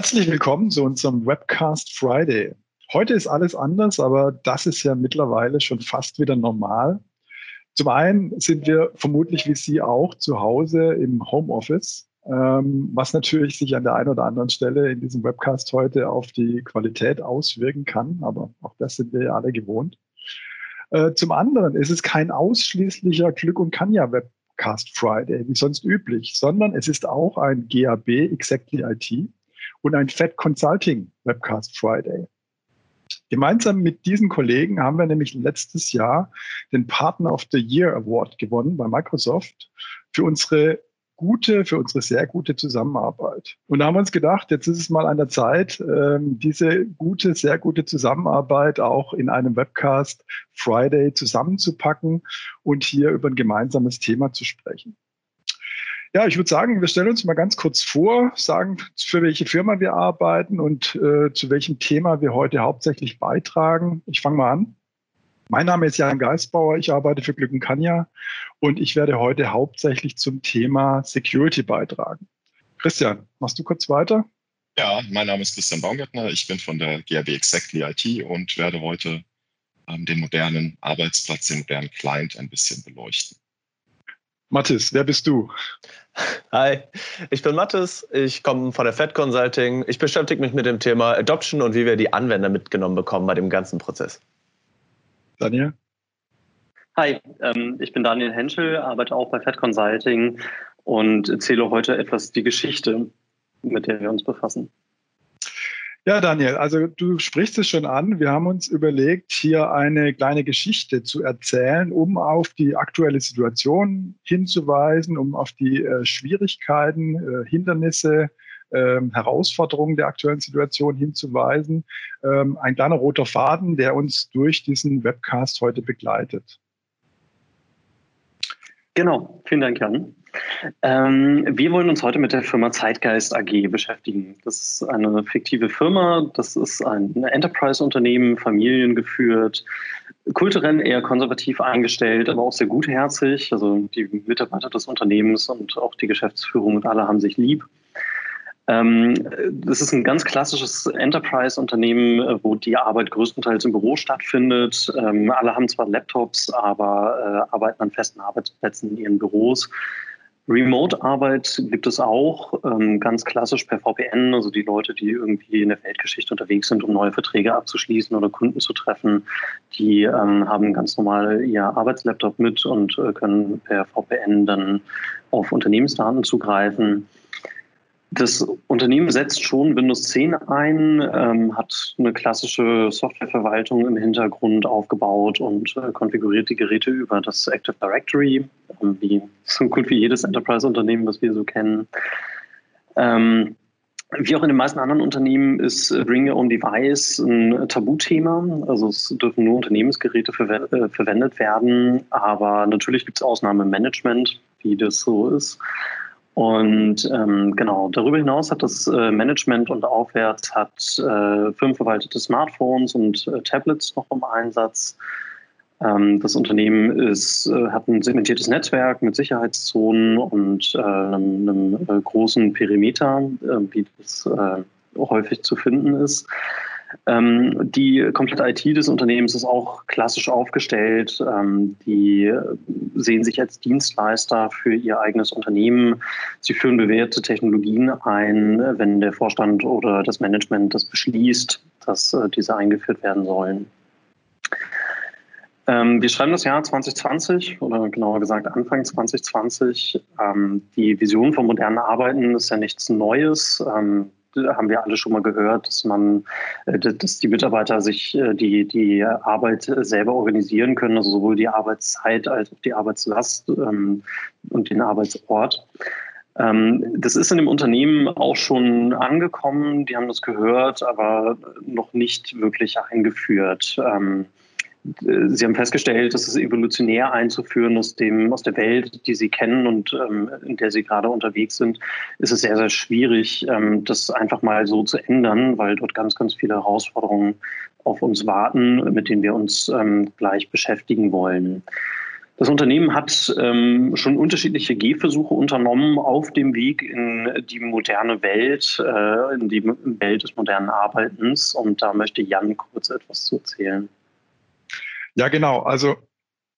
Herzlich willkommen zu unserem Webcast Friday. Heute ist alles anders, aber das ist ja mittlerweile schon fast wieder normal. Zum einen sind wir vermutlich wie Sie auch zu Hause im Homeoffice, ähm, was natürlich sich an der einen oder anderen Stelle in diesem Webcast heute auf die Qualität auswirken kann, aber auch das sind wir ja alle gewohnt. Äh, zum anderen ist es kein ausschließlicher Glück und Kanja Webcast Friday, wie sonst üblich, sondern es ist auch ein GAB Exactly IT und ein Fed Consulting Webcast Friday. Gemeinsam mit diesen Kollegen haben wir nämlich letztes Jahr den Partner of the Year Award gewonnen bei Microsoft für unsere gute, für unsere sehr gute Zusammenarbeit. Und da haben wir uns gedacht, jetzt ist es mal an der Zeit, ähm, diese gute, sehr gute Zusammenarbeit auch in einem Webcast Friday zusammenzupacken und hier über ein gemeinsames Thema zu sprechen. Ja, ich würde sagen, wir stellen uns mal ganz kurz vor, sagen, für welche Firma wir arbeiten und äh, zu welchem Thema wir heute hauptsächlich beitragen. Ich fange mal an. Mein Name ist Jan Geisbauer, ich arbeite für Glück und Kanja und ich werde heute hauptsächlich zum Thema Security beitragen. Christian, machst du kurz weiter? Ja, mein Name ist Christian Baumgärtner, ich bin von der GAB Exactly IT und werde heute ähm, den modernen Arbeitsplatz, den modernen Client ein bisschen beleuchten. Mathis, wer bist du? Hi, ich bin Mathis, ich komme von der Fed Consulting. Ich beschäftige mich mit dem Thema Adoption und wie wir die Anwender mitgenommen bekommen bei dem ganzen Prozess. Daniel? Hi, ähm, ich bin Daniel Henschel, arbeite auch bei Fed Consulting und erzähle heute etwas die Geschichte, mit der wir uns befassen. Ja, Daniel, also du sprichst es schon an. Wir haben uns überlegt, hier eine kleine Geschichte zu erzählen, um auf die aktuelle Situation hinzuweisen, um auf die äh, Schwierigkeiten, äh, Hindernisse, äh, Herausforderungen der aktuellen Situation hinzuweisen. Ähm, ein kleiner roter Faden, der uns durch diesen Webcast heute begleitet. Genau, vielen Dank, Jan. Ähm, wir wollen uns heute mit der Firma Zeitgeist AG beschäftigen. Das ist eine fiktive Firma, das ist ein Enterprise-Unternehmen, familiengeführt, kulturell eher konservativ eingestellt, aber auch sehr gutherzig. Also die Mitarbeiter des Unternehmens und auch die Geschäftsführung und alle haben sich lieb. Ähm, das ist ein ganz klassisches Enterprise-Unternehmen, äh, wo die Arbeit größtenteils im Büro stattfindet. Ähm, alle haben zwar Laptops, aber äh, arbeiten an festen Arbeitsplätzen in ihren Büros. Remote-Arbeit gibt es auch, ähm, ganz klassisch per VPN, also die Leute, die irgendwie in der Weltgeschichte unterwegs sind, um neue Verträge abzuschließen oder Kunden zu treffen, die ähm, haben ganz normal ihr Arbeitslaptop mit und äh, können per VPN dann auf Unternehmensdaten zugreifen. Das Unternehmen setzt schon Windows 10 ein, ähm, hat eine klassische Softwareverwaltung im Hintergrund aufgebaut und äh, konfiguriert die Geräte über das Active Directory, ähm, wie so gut wie jedes Enterprise-Unternehmen, was wir so kennen. Ähm, wie auch in den meisten anderen Unternehmen ist Bring Your Own Device ein Tabuthema. Also es dürfen nur Unternehmensgeräte verw äh, verwendet werden, aber natürlich gibt es Ausnahmen im Management, wie das so ist. Und ähm, genau, darüber hinaus hat das äh, Management und aufwärts hat äh, firmenverwaltete Smartphones und äh, Tablets noch im Einsatz. Ähm, das Unternehmen ist, äh, hat ein segmentiertes Netzwerk mit Sicherheitszonen und äh, einem, einem äh, großen Perimeter, wie das häufig zu finden ist. Ähm, die komplette IT des Unternehmens ist auch klassisch aufgestellt. Ähm, die sehen sich als Dienstleister für ihr eigenes Unternehmen. Sie führen bewährte Technologien ein, wenn der Vorstand oder das Management das beschließt, dass äh, diese eingeführt werden sollen. Ähm, wir schreiben das Jahr 2020 oder genauer gesagt Anfang 2020. Ähm, die Vision von modernen Arbeiten ist ja nichts Neues. Ähm, haben wir alle schon mal gehört, dass man, äh, dass die Mitarbeiter sich äh, die, die Arbeit selber organisieren können, also sowohl die Arbeitszeit als auch die Arbeitslast ähm, und den Arbeitsort. Ähm, das ist in dem Unternehmen auch schon angekommen, die haben das gehört, aber noch nicht wirklich eingeführt. Ähm, Sie haben festgestellt, dass es evolutionär einzuführen aus, dem, aus der Welt, die Sie kennen und ähm, in der Sie gerade unterwegs sind, ist es sehr, sehr schwierig, ähm, das einfach mal so zu ändern, weil dort ganz, ganz viele Herausforderungen auf uns warten, mit denen wir uns ähm, gleich beschäftigen wollen. Das Unternehmen hat ähm, schon unterschiedliche Gehversuche unternommen auf dem Weg in die moderne Welt, äh, in die Welt des modernen Arbeitens. Und da möchte Jan kurz etwas zu erzählen. Ja, genau. Also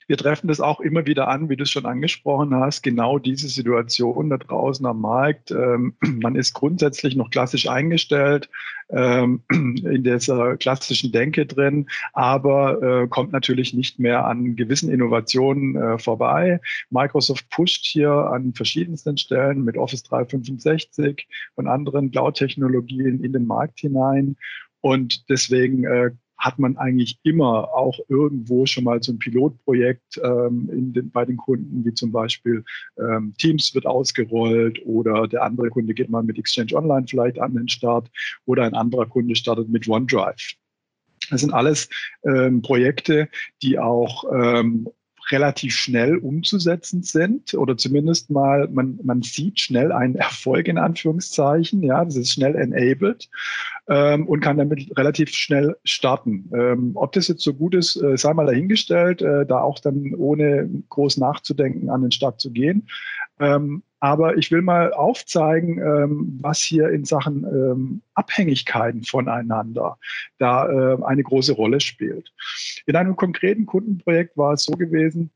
wir treffen das auch immer wieder an, wie du es schon angesprochen hast, genau diese Situation da draußen am Markt. Ähm, man ist grundsätzlich noch klassisch eingestellt, ähm, in dieser klassischen Denke drin, aber äh, kommt natürlich nicht mehr an gewissen Innovationen äh, vorbei. Microsoft pusht hier an verschiedensten Stellen mit Office 365 und anderen Cloud-Technologien in den Markt hinein. Und deswegen äh, hat man eigentlich immer auch irgendwo schon mal so ein Pilotprojekt ähm, den, bei den Kunden, wie zum Beispiel ähm, Teams wird ausgerollt oder der andere Kunde geht mal mit Exchange Online vielleicht an den Start oder ein anderer Kunde startet mit OneDrive. Das sind alles ähm, Projekte, die auch ähm, relativ schnell umzusetzen sind oder zumindest mal, man, man sieht schnell einen Erfolg in Anführungszeichen, ja, das ist schnell enabled ähm, und kann damit relativ schnell starten. Ähm, ob das jetzt so gut ist, äh, sei mal dahingestellt, äh, da auch dann ohne groß nachzudenken an den Start zu gehen. Ähm, aber ich will mal aufzeigen, ähm, was hier in Sachen ähm, Abhängigkeiten voneinander da äh, eine große Rolle spielt. In einem konkreten Kundenprojekt war es so gewesen,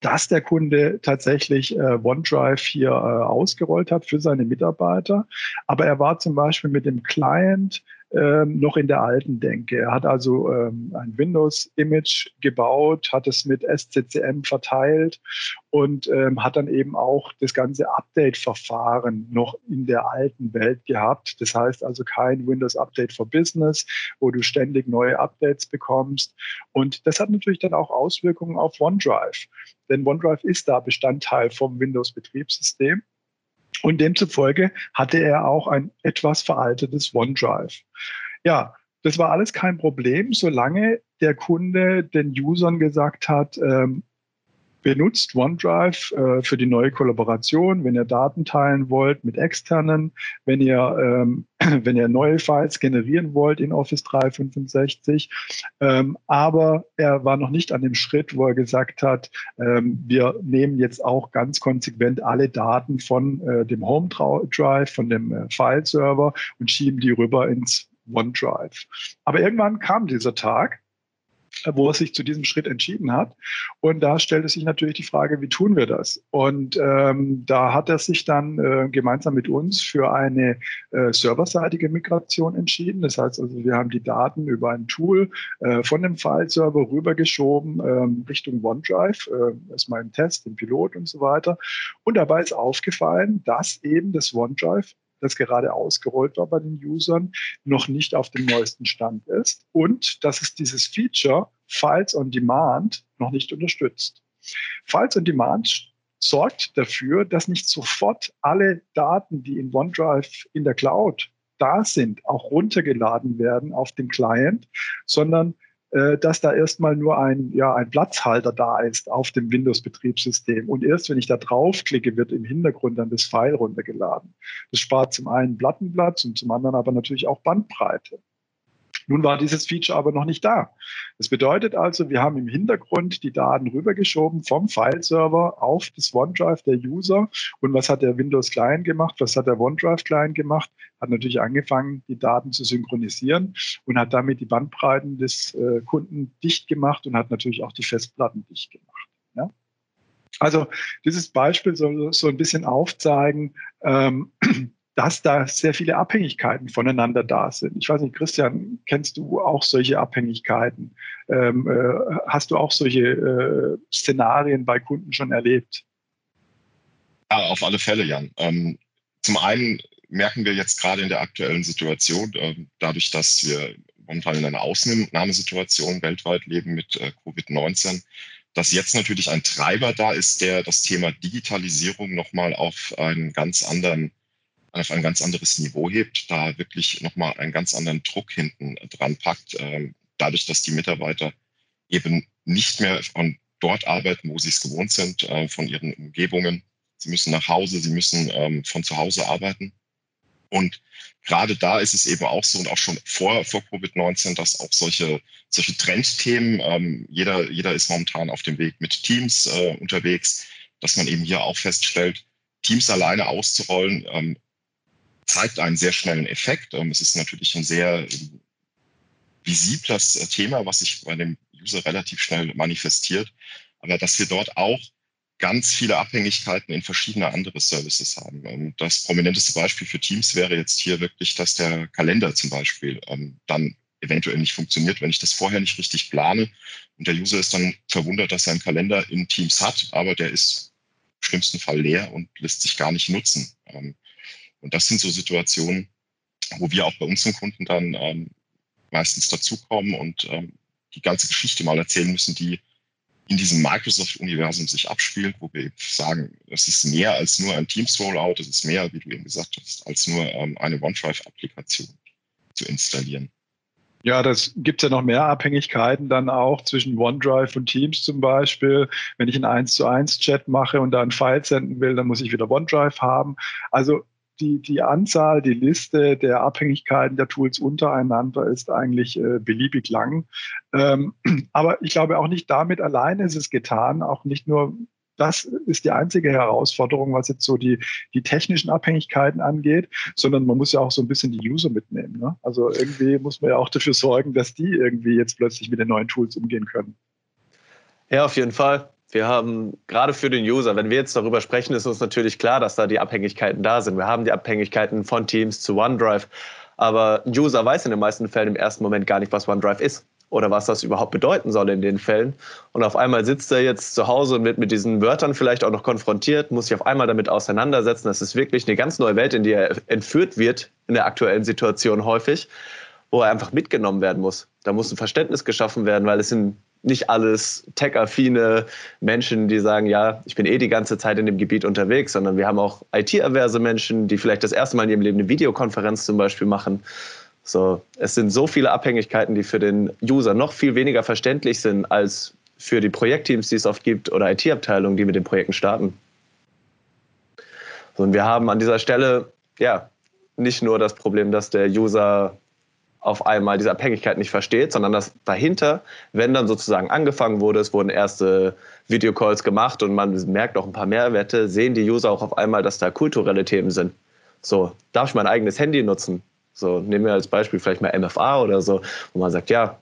dass der Kunde tatsächlich äh, OneDrive hier äh, ausgerollt hat für seine Mitarbeiter. Aber er war zum Beispiel mit dem Client ähm, noch in der alten Denke. Er hat also ähm, ein Windows-Image gebaut, hat es mit SCCM verteilt und ähm, hat dann eben auch das ganze Update-Verfahren noch in der alten Welt gehabt. Das heißt also kein Windows Update for Business, wo du ständig neue Updates bekommst. Und das hat natürlich dann auch Auswirkungen auf OneDrive. Denn OneDrive ist da Bestandteil vom Windows-Betriebssystem. Und demzufolge hatte er auch ein etwas veraltetes OneDrive. Ja, das war alles kein Problem, solange der Kunde den Usern gesagt hat, ähm, benutzt OneDrive äh, für die neue Kollaboration, wenn ihr Daten teilen wollt mit externen, wenn ihr, ähm, wenn ihr neue Files generieren wollt in Office 365. Ähm, aber er war noch nicht an dem Schritt, wo er gesagt hat, ähm, wir nehmen jetzt auch ganz konsequent alle Daten von äh, dem Home Drive, von dem äh, File-Server und schieben die rüber ins OneDrive. Aber irgendwann kam dieser Tag, wo er sich zu diesem Schritt entschieden hat. Und da stellte sich natürlich die Frage, wie tun wir das? Und ähm, da hat er sich dann äh, gemeinsam mit uns für eine äh, serverseitige Migration entschieden. Das heißt also, wir haben die Daten über ein Tool äh, von dem File-Server rübergeschoben ähm, Richtung OneDrive. Äh, erstmal im Test, im Pilot und so weiter. Und dabei ist aufgefallen, dass eben das OneDrive das gerade ausgerollt war bei den Usern, noch nicht auf dem neuesten Stand ist und dass es dieses Feature Files on Demand noch nicht unterstützt. Files on Demand sorgt dafür, dass nicht sofort alle Daten, die in OneDrive in der Cloud da sind, auch runtergeladen werden auf den Client, sondern äh, dass da erstmal nur ein, ja, ein Platzhalter da ist auf dem Windows-Betriebssystem. Und erst wenn ich da draufklicke, wird im Hintergrund dann das File runtergeladen. Das spart zum einen Plattenplatz und zum anderen aber natürlich auch Bandbreite. Nun war dieses Feature aber noch nicht da. Das bedeutet also, wir haben im Hintergrund die Daten rübergeschoben vom File-Server auf das OneDrive der User. Und was hat der Windows Client gemacht? Was hat der OneDrive Client gemacht? Hat natürlich angefangen, die Daten zu synchronisieren und hat damit die Bandbreiten des äh, Kunden dicht gemacht und hat natürlich auch die Festplatten dicht gemacht. Ja? Also dieses Beispiel soll so ein bisschen aufzeigen, ähm, dass da sehr viele Abhängigkeiten voneinander da sind. Ich weiß nicht, Christian, kennst du auch solche Abhängigkeiten? Ähm, äh, hast du auch solche äh, Szenarien bei Kunden schon erlebt? Ja, auf alle Fälle, Jan. Ähm, zum einen merken wir jetzt gerade in der aktuellen Situation, äh, dadurch, dass wir momentan in einer Ausnahmesituation weltweit leben mit äh, Covid-19, dass jetzt natürlich ein Treiber da ist, der das Thema Digitalisierung nochmal auf einen ganz anderen auf ein ganz anderes Niveau hebt, da wirklich nochmal einen ganz anderen Druck hinten dran packt, ähm, dadurch, dass die Mitarbeiter eben nicht mehr von dort arbeiten, wo sie es gewohnt sind, äh, von ihren Umgebungen. Sie müssen nach Hause, sie müssen ähm, von zu Hause arbeiten. Und gerade da ist es eben auch so und auch schon vor, vor Covid-19, dass auch solche, solche Trendthemen, ähm, jeder, jeder ist momentan auf dem Weg mit Teams äh, unterwegs, dass man eben hier auch feststellt, Teams alleine auszurollen, ähm, zeigt einen sehr schnellen Effekt. Ähm, es ist natürlich ein sehr ähm, visibles äh, Thema, was sich bei dem User relativ schnell manifestiert. Aber dass wir dort auch ganz viele Abhängigkeiten in verschiedene andere Services haben. Ähm, das prominenteste Beispiel für Teams wäre jetzt hier wirklich, dass der Kalender zum Beispiel dann eventuell nicht funktioniert, wenn ich das vorher nicht richtig plane. Und der User ist dann verwundert, dass er einen Kalender in Teams hat, aber der ist im schlimmsten Fall leer und lässt sich gar nicht nutzen. Ähm, und das sind so Situationen, wo wir auch bei unseren Kunden dann meistens dazukommen und die ganze Geschichte mal erzählen müssen, die in diesem Microsoft-Universum sich abspielt, wo wir sagen, es ist mehr als nur ein Teams-Rollout, es ist mehr, wie du eben gesagt hast, als nur ähm, eine OneDrive-Applikation zu installieren. Ja, das gibt ja noch mehr Abhängigkeiten dann auch zwischen OneDrive und Teams zum Beispiel. Wenn ich einen 1 zu 1 Chat mache und da ein File senden will, dann muss ich wieder OneDrive haben. Also die, die Anzahl, die Liste der Abhängigkeiten der Tools untereinander ist eigentlich äh, beliebig lang. Ähm, aber ich glaube auch nicht damit alleine ist es getan, auch nicht nur das ist die einzige Herausforderung, was jetzt so die, die technischen Abhängigkeiten angeht, sondern man muss ja auch so ein bisschen die User mitnehmen. Ne? Also irgendwie muss man ja auch dafür sorgen, dass die irgendwie jetzt plötzlich mit den neuen Tools umgehen können. Ja, auf jeden Fall. Wir haben gerade für den User, wenn wir jetzt darüber sprechen, ist uns natürlich klar, dass da die Abhängigkeiten da sind. Wir haben die Abhängigkeiten von Teams zu OneDrive. Aber ein User weiß in den meisten Fällen im ersten Moment gar nicht, was OneDrive ist oder was das überhaupt bedeuten soll in den Fällen. Und auf einmal sitzt er jetzt zu Hause mit, mit diesen Wörtern vielleicht auch noch konfrontiert, muss sich auf einmal damit auseinandersetzen. Das ist wirklich eine ganz neue Welt, in die er entführt wird in der aktuellen Situation häufig, wo er einfach mitgenommen werden muss. Da muss ein Verständnis geschaffen werden, weil es sind nicht alles tech-affine Menschen, die sagen, ja, ich bin eh die ganze Zeit in dem Gebiet unterwegs, sondern wir haben auch IT-averse Menschen, die vielleicht das erste Mal in ihrem Leben eine Videokonferenz zum Beispiel machen. So, es sind so viele Abhängigkeiten, die für den User noch viel weniger verständlich sind als für die Projektteams, die es oft gibt oder IT-Abteilungen, die mit den Projekten starten. und wir haben an dieser Stelle ja nicht nur das Problem, dass der User auf einmal diese Abhängigkeit nicht versteht, sondern dass dahinter, wenn dann sozusagen angefangen wurde, es wurden erste Videocalls gemacht und man merkt auch ein paar Mehrwerte, sehen die User auch auf einmal, dass da kulturelle Themen sind. So, darf ich mein eigenes Handy nutzen? So, nehmen wir als Beispiel vielleicht mal MFA oder so, wo man sagt, ja,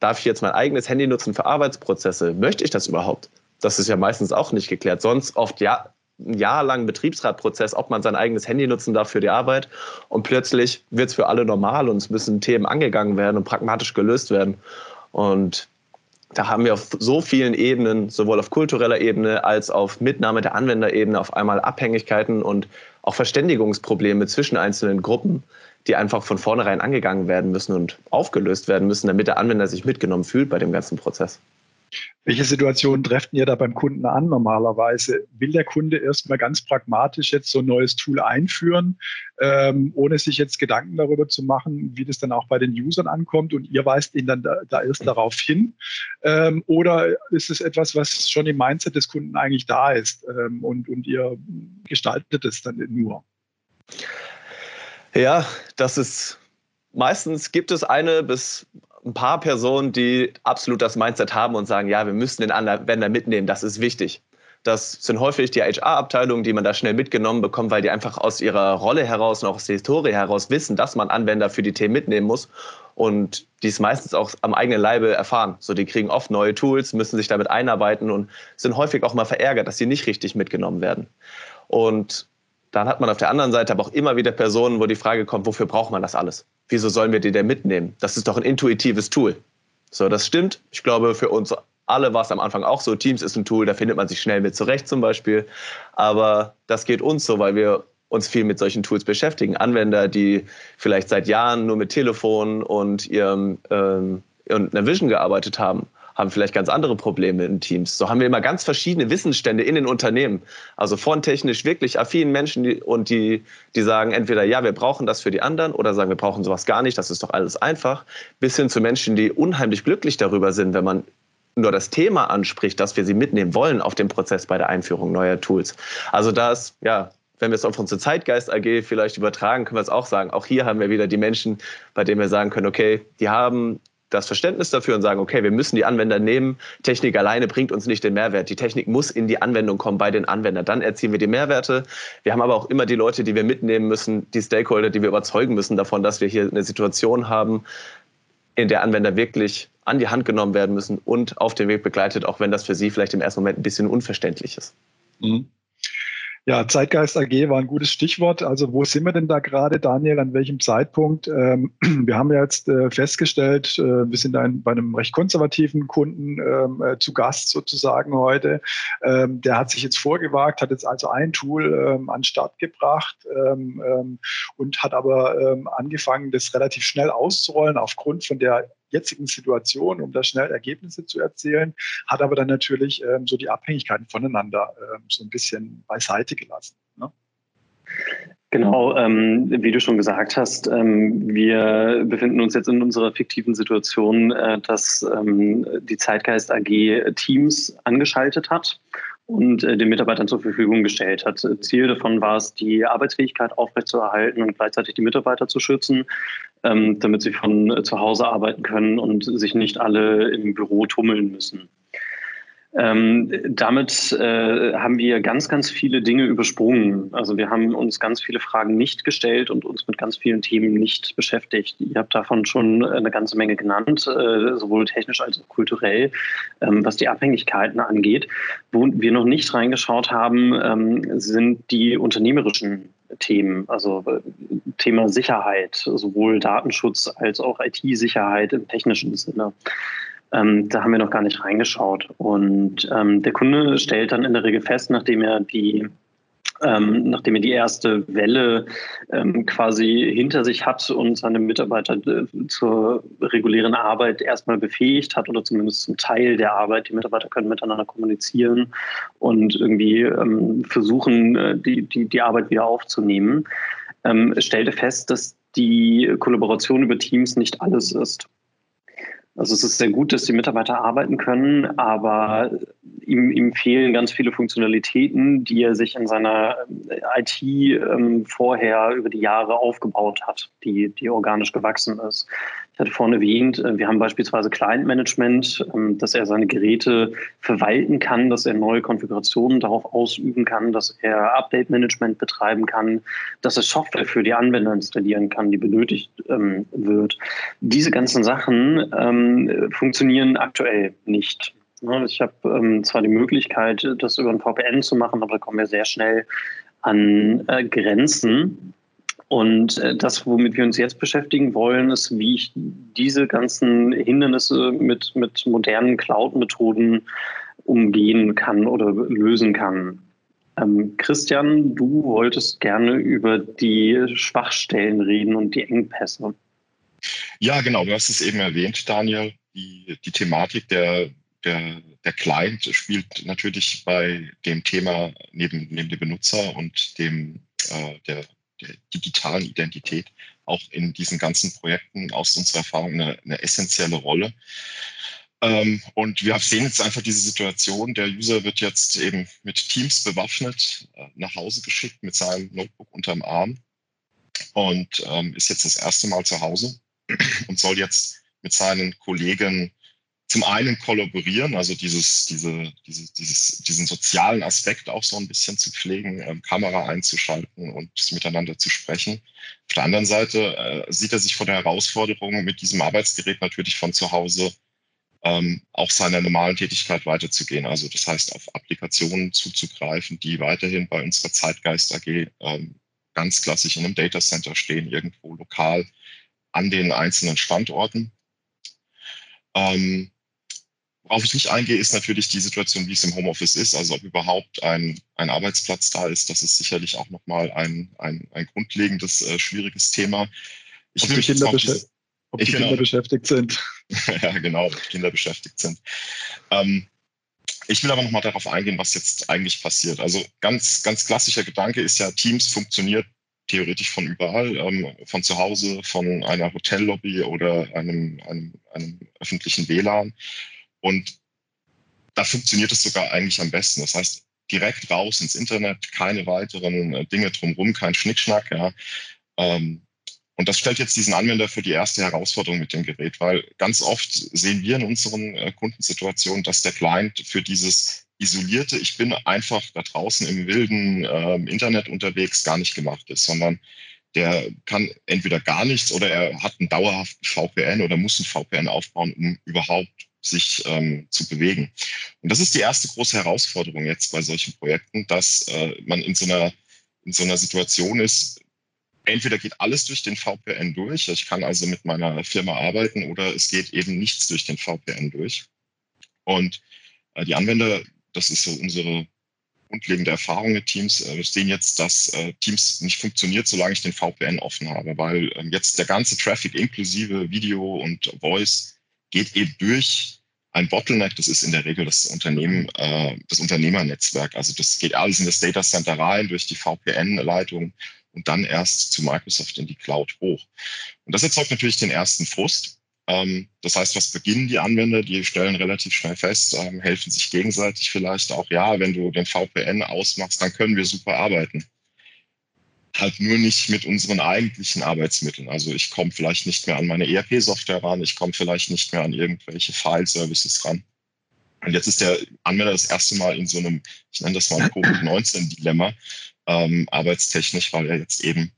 darf ich jetzt mein eigenes Handy nutzen für Arbeitsprozesse? Möchte ich das überhaupt? Das ist ja meistens auch nicht geklärt. Sonst oft ja, ein Jahr lang Betriebsratprozess, ob man sein eigenes Handy nutzen darf für die Arbeit. Und plötzlich wird es für alle normal und es müssen Themen angegangen werden und pragmatisch gelöst werden. Und da haben wir auf so vielen Ebenen, sowohl auf kultureller Ebene als auf Mitnahme der Anwenderebene, auf einmal Abhängigkeiten und auch Verständigungsprobleme zwischen einzelnen Gruppen, die einfach von vornherein angegangen werden müssen und aufgelöst werden müssen, damit der Anwender sich mitgenommen fühlt bei dem ganzen Prozess. Welche Situationen trefft ihr da beim Kunden an normalerweise? Will der Kunde erstmal ganz pragmatisch jetzt so ein neues Tool einführen, ähm, ohne sich jetzt Gedanken darüber zu machen, wie das dann auch bei den Usern ankommt und ihr weist ihn dann da, da erst darauf hin? Ähm, oder ist es etwas, was schon im Mindset des Kunden eigentlich da ist ähm, und, und ihr gestaltet es dann nur? Ja, das ist meistens gibt es eine bis ein paar Personen, die absolut das Mindset haben und sagen, ja, wir müssen den Anwender mitnehmen, das ist wichtig. Das sind häufig die HR-Abteilungen, die man da schnell mitgenommen bekommt, weil die einfach aus ihrer Rolle heraus und auch aus der Historie heraus wissen, dass man Anwender für die Themen mitnehmen muss und die es meistens auch am eigenen Leibe erfahren. So, die kriegen oft neue Tools, müssen sich damit einarbeiten und sind häufig auch mal verärgert, dass sie nicht richtig mitgenommen werden. Und dann hat man auf der anderen Seite aber auch immer wieder Personen, wo die Frage kommt, wofür braucht man das alles? Wieso sollen wir die denn mitnehmen? Das ist doch ein intuitives Tool. So, das stimmt. Ich glaube, für uns alle war es am Anfang auch so. Teams ist ein Tool, da findet man sich schnell mit zurecht zum Beispiel. Aber das geht uns so, weil wir uns viel mit solchen Tools beschäftigen. Anwender, die vielleicht seit Jahren nur mit Telefon und ihrem ähm, und einer Vision gearbeitet haben, haben vielleicht ganz andere Probleme in Teams. So haben wir immer ganz verschiedene Wissensstände in den Unternehmen. Also von technisch wirklich affinen Menschen und die, die sagen entweder, ja, wir brauchen das für die anderen oder sagen, wir brauchen sowas gar nicht, das ist doch alles einfach, bis hin zu Menschen, die unheimlich glücklich darüber sind, wenn man nur das Thema anspricht, dass wir sie mitnehmen wollen auf dem Prozess bei der Einführung neuer Tools. Also da ist, ja, wenn wir es auf unsere Zeitgeist AG vielleicht übertragen, können wir es auch sagen. Auch hier haben wir wieder die Menschen, bei denen wir sagen können, okay, die haben das Verständnis dafür und sagen, okay, wir müssen die Anwender nehmen. Technik alleine bringt uns nicht den Mehrwert. Die Technik muss in die Anwendung kommen bei den Anwendern. Dann erzielen wir die Mehrwerte. Wir haben aber auch immer die Leute, die wir mitnehmen müssen, die Stakeholder, die wir überzeugen müssen davon, dass wir hier eine Situation haben, in der Anwender wirklich an die Hand genommen werden müssen und auf den Weg begleitet, auch wenn das für sie vielleicht im ersten Moment ein bisschen unverständlich ist. Mhm. Ja, Zeitgeist AG war ein gutes Stichwort. Also wo sind wir denn da gerade, Daniel? An welchem Zeitpunkt? Ähm, wir haben ja jetzt äh, festgestellt, äh, wir sind ein, bei einem recht konservativen Kunden ähm, äh, zu Gast sozusagen heute. Ähm, der hat sich jetzt vorgewagt, hat jetzt also ein Tool ähm, an Start gebracht ähm, und hat aber angefangen, das relativ schnell auszurollen aufgrund von der jetzigen Situation, um da schnell Ergebnisse zu erzielen, hat aber dann natürlich ähm, so die Abhängigkeiten voneinander ähm, so ein bisschen beiseite gelassen. Ne? Genau, ähm, wie du schon gesagt hast, ähm, wir befinden uns jetzt in unserer fiktiven Situation, äh, dass ähm, die Zeitgeist AG Teams angeschaltet hat und äh, den Mitarbeitern zur Verfügung gestellt hat. Ziel davon war es, die Arbeitsfähigkeit aufrechtzuerhalten und gleichzeitig die Mitarbeiter zu schützen, ähm, damit sie von äh, zu Hause arbeiten können und sich nicht alle im Büro tummeln müssen. Ähm, damit äh, haben wir ganz, ganz viele Dinge übersprungen. Also wir haben uns ganz viele Fragen nicht gestellt und uns mit ganz vielen Themen nicht beschäftigt. Ihr habt davon schon eine ganze Menge genannt, äh, sowohl technisch als auch kulturell, ähm, was die Abhängigkeiten angeht. Wo wir noch nicht reingeschaut haben, ähm, sind die unternehmerischen Themen, also äh, Thema Sicherheit, sowohl Datenschutz als auch IT-Sicherheit im technischen Sinne. Ähm, da haben wir noch gar nicht reingeschaut. Und ähm, der Kunde stellt dann in der Regel fest, nachdem er die ähm, nachdem er die erste Welle ähm, quasi hinter sich hat und seine Mitarbeiter äh, zur regulären Arbeit erstmal befähigt hat oder zumindest zum Teil der Arbeit. Die Mitarbeiter können miteinander kommunizieren und irgendwie ähm, versuchen, äh, die, die, die Arbeit wieder aufzunehmen. Ähm, stellte fest, dass die Kollaboration über Teams nicht alles ist. Also es ist sehr gut, dass die Mitarbeiter arbeiten können, aber ihm, ihm fehlen ganz viele Funktionalitäten, die er sich in seiner äh, IT ähm, vorher über die Jahre aufgebaut hat, die, die organisch gewachsen ist. Ich hatte vorhin erwähnt, äh, wir haben beispielsweise Client-Management, ähm, dass er seine Geräte verwalten kann, dass er neue Konfigurationen darauf ausüben kann, dass er Update-Management betreiben kann, dass er Software für die Anwender installieren kann, die benötigt ähm, wird. Diese ganzen Sachen ähm, funktionieren aktuell nicht. Ich habe zwar die Möglichkeit, das über ein VPN zu machen, aber da kommen wir sehr schnell an äh, Grenzen. Und äh, das, womit wir uns jetzt beschäftigen wollen, ist, wie ich diese ganzen Hindernisse mit, mit modernen Cloud-Methoden umgehen kann oder lösen kann. Ähm, Christian, du wolltest gerne über die Schwachstellen reden und die Engpässe. Ja, genau. Du hast es eben erwähnt, Daniel. Die, die Thematik der, der, der Client spielt natürlich bei dem Thema neben, neben dem Benutzer und dem, äh, der, der digitalen Identität auch in diesen ganzen Projekten aus unserer Erfahrung eine, eine essentielle Rolle. Ähm, und wir sehen jetzt einfach diese Situation, der User wird jetzt eben mit Teams bewaffnet äh, nach Hause geschickt mit seinem Notebook unterm Arm und ähm, ist jetzt das erste Mal zu Hause und soll jetzt mit seinen Kollegen zum einen kollaborieren, also dieses, diese, diese, dieses, diesen sozialen Aspekt auch so ein bisschen zu pflegen, ähm, Kamera einzuschalten und miteinander zu sprechen. Auf der anderen Seite äh, sieht er sich vor der Herausforderung, mit diesem Arbeitsgerät natürlich von zu Hause ähm, auch seiner normalen Tätigkeit weiterzugehen. Also das heißt, auf Applikationen zuzugreifen, die weiterhin bei unserer Zeitgeist AG ähm, ganz klassisch in einem Datacenter stehen, irgendwo lokal an den einzelnen Standorten. Ähm, Worauf ich nicht eingehe, ist natürlich die Situation, wie es im Homeoffice ist, also ob überhaupt ein, ein Arbeitsplatz da ist. Das ist sicherlich auch nochmal ein, ein, ein grundlegendes, äh, schwieriges Thema. Ich ob die Kinder, diese, ob die Kinder genau, beschäftigt sind. ja, genau, ob die Kinder beschäftigt sind. Ähm, ich will aber nochmal darauf eingehen, was jetzt eigentlich passiert. Also ganz, ganz klassischer Gedanke ist ja, Teams funktioniert theoretisch von überall, ähm, von zu Hause, von einer Hotellobby oder einem, einem, einem öffentlichen WLAN. Und da funktioniert es sogar eigentlich am besten. Das heißt, direkt raus ins Internet, keine weiteren äh, Dinge drumherum, kein Schnickschnack. Ja. Ähm, und das stellt jetzt diesen Anwender für die erste Herausforderung mit dem Gerät, weil ganz oft sehen wir in unseren äh, Kundensituationen, dass der Client für dieses isolierte, ich bin einfach da draußen im wilden äh, Internet unterwegs, gar nicht gemacht ist, sondern der kann entweder gar nichts oder er hat einen dauerhaften VPN oder muss ein VPN aufbauen, um überhaupt sich ähm, zu bewegen. Und das ist die erste große Herausforderung jetzt bei solchen Projekten, dass äh, man in so einer in so einer Situation ist, entweder geht alles durch den VPN durch, ich kann also mit meiner Firma arbeiten, oder es geht eben nichts durch den VPN durch. Und äh, die Anwender, das ist so unsere grundlegende Erfahrung mit Teams, äh, sehen jetzt, dass äh, Teams nicht funktioniert, solange ich den VPN offen habe, weil ähm, jetzt der ganze Traffic inklusive Video und Voice geht eben durch ein Bottleneck, das ist in der Regel das Unternehmen, äh, das Unternehmernetzwerk. Also das geht alles in das Data Center rein durch die VPN-Leitung und dann erst zu Microsoft in die Cloud hoch. Und das erzeugt natürlich den ersten Frust. Ähm, das heißt, was beginnen die Anwender? Die stellen relativ schnell fest, ähm, helfen sich gegenseitig vielleicht auch, ja, wenn du den VPN ausmachst, dann können wir super arbeiten. Halt nur nicht mit unseren eigentlichen Arbeitsmitteln. Also ich komme vielleicht nicht mehr an meine ERP-Software ran, ich komme vielleicht nicht mehr an irgendwelche File-Services ran. Und jetzt ist der Anwender das erste Mal in so einem, ich nenne das mal Covid-19-Dilemma, ähm, arbeitstechnisch, weil er jetzt eben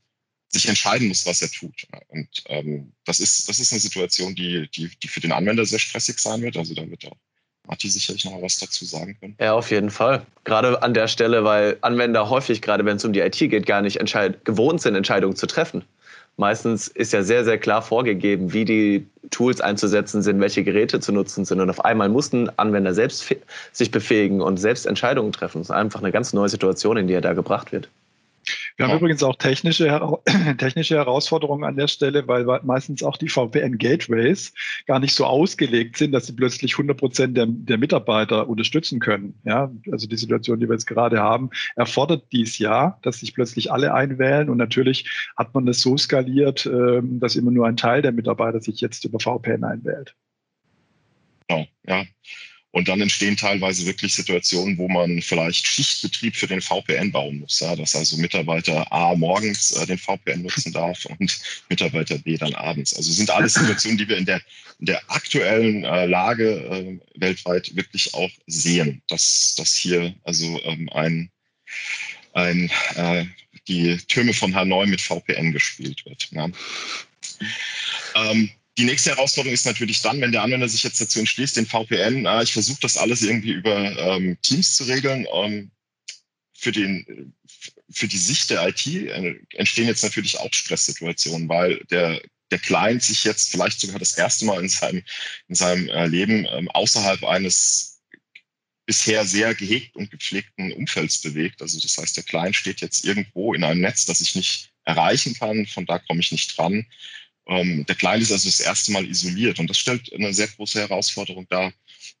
sich entscheiden muss, was er tut. Und ähm, das ist das ist eine Situation, die, die, die für den Anwender sehr stressig sein wird. Also da wird auch Matti sicherlich noch mal was dazu sagen können. Ja, auf jeden Fall. Gerade an der Stelle, weil Anwender häufig, gerade wenn es um die IT geht, gar nicht gewohnt sind, Entscheidungen zu treffen. Meistens ist ja sehr, sehr klar vorgegeben, wie die Tools einzusetzen sind, welche Geräte zu nutzen sind. Und auf einmal mussten Anwender selbst sich befähigen und selbst Entscheidungen treffen. Das ist einfach eine ganz neue Situation, in die er da gebracht wird. Wir haben ja. übrigens auch technische, technische Herausforderungen an der Stelle, weil meistens auch die VPN-Gateways gar nicht so ausgelegt sind, dass sie plötzlich 100 Prozent der, der, Mitarbeiter unterstützen können. Ja, also die Situation, die wir jetzt gerade haben, erfordert dies ja, dass sich plötzlich alle einwählen und natürlich hat man das so skaliert, ähm, dass immer nur ein Teil der Mitarbeiter sich jetzt über VPN einwählt. Genau, ja. Und dann entstehen teilweise wirklich Situationen, wo man vielleicht Schichtbetrieb für den VPN bauen muss. Ja, dass also Mitarbeiter A morgens äh, den VPN nutzen darf und Mitarbeiter B dann abends. Also sind alles Situationen, die wir in der, in der aktuellen äh, Lage äh, weltweit wirklich auch sehen, dass, dass hier also ähm, ein, ein äh, die Türme von Hanoi mit VPN gespielt wird. Ja. Ähm, die nächste Herausforderung ist natürlich dann, wenn der Anwender sich jetzt dazu entschließt, den VPN, äh, ich versuche das alles irgendwie über ähm, Teams zu regeln. Ähm, für, den, für die Sicht der IT äh, entstehen jetzt natürlich auch Stresssituationen, weil der, der Client sich jetzt vielleicht sogar das erste Mal in seinem, in seinem äh, Leben ähm, außerhalb eines bisher sehr gehegt und gepflegten Umfelds bewegt. Also das heißt, der Client steht jetzt irgendwo in einem Netz, das ich nicht erreichen kann, von da komme ich nicht dran. Ähm, der Client ist also das erste Mal isoliert und das stellt eine sehr große Herausforderung dar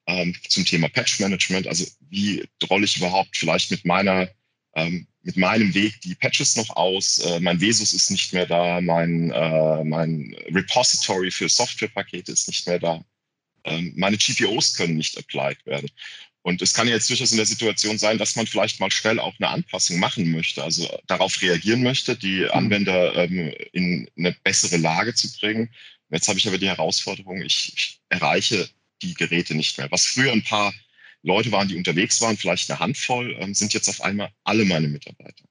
ähm, zum Thema Patch Management. Also wie rolle ich überhaupt vielleicht mit meiner ähm, mit meinem Weg die Patches noch aus. Äh, mein Vesus ist nicht mehr da, mein, äh, mein Repository für Softwarepakete ist nicht mehr da. Ähm, meine GPOs können nicht applied werden. Und es kann jetzt durchaus in der Situation sein, dass man vielleicht mal schnell auch eine Anpassung machen möchte, also darauf reagieren möchte, die mhm. Anwender ähm, in eine bessere Lage zu bringen. Jetzt habe ich aber die Herausforderung, ich, ich erreiche die Geräte nicht mehr. Was früher ein paar Leute waren, die unterwegs waren, vielleicht eine Handvoll, ähm, sind jetzt auf einmal alle meine Mitarbeiter.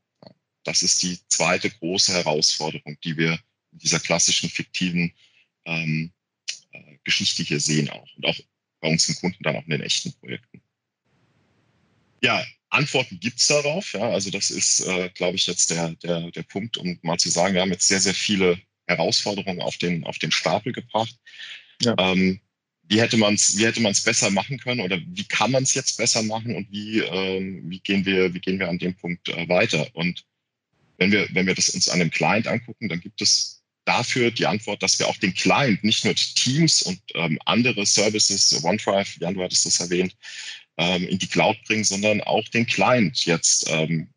Das ist die zweite große Herausforderung, die wir in dieser klassischen fiktiven ähm, äh, Geschichte hier sehen auch und auch bei unseren Kunden dann auch in den echten Projekten. Ja, Antworten gibt es darauf. Ja, also das ist, äh, glaube ich, jetzt der, der, der Punkt, um mal zu sagen, wir haben jetzt sehr, sehr viele Herausforderungen auf den, auf den Stapel gebracht. Ja. Ähm, wie hätte man es wie hätte man es besser machen können oder wie kann man es jetzt besser machen und wie, ähm, wie, gehen wir, wie gehen wir an dem Punkt äh, weiter? Und wenn wir, wenn wir das uns an dem Client angucken, dann gibt es dafür die Antwort, dass wir auch den Client, nicht nur Teams und ähm, andere Services, OneDrive, Jan, du hattest das erwähnt, ähm, in die Cloud bringen, sondern auch den Client jetzt ähm,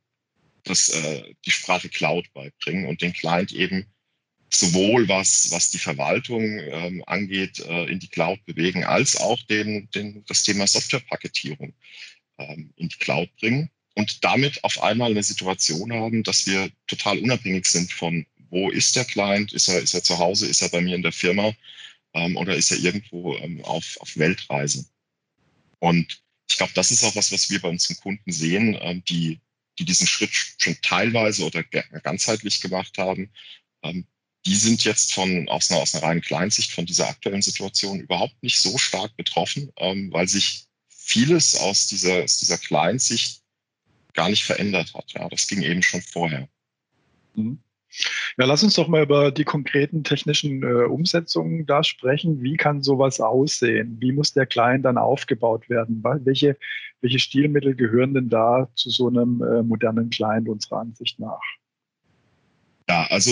das, äh, die Sprache Cloud beibringen und den Client eben sowohl was, was die Verwaltung ähm, angeht, äh, in die Cloud bewegen, als auch den, den, das Thema Softwarepaketierung ähm, in die Cloud bringen. und damit auf einmal eine Situation haben, dass wir total unabhängig sind von, wo ist der Client, ist er, ist er zu Hause, ist er bei mir in der Firma ähm, oder ist er irgendwo ähm, auf, auf Weltreise. Und ich glaube, das ist auch was, was wir bei unseren Kunden sehen, ähm, die, die diesen Schritt schon teilweise oder ganzheitlich gemacht haben. Ähm, die sind jetzt von aus einer, aus einer reinen Kleinsicht von dieser aktuellen Situation überhaupt nicht so stark betroffen, ähm, weil sich vieles aus dieser, aus dieser Kleinsicht gar nicht verändert hat. Ja, das ging eben schon vorher. Mhm. Ja, lass uns doch mal über die konkreten technischen äh, Umsetzungen da sprechen. Wie kann sowas aussehen? Wie muss der Client dann aufgebaut werden? Welche, welche Stilmittel gehören denn da zu so einem äh, modernen Client unserer Ansicht nach? Ja, also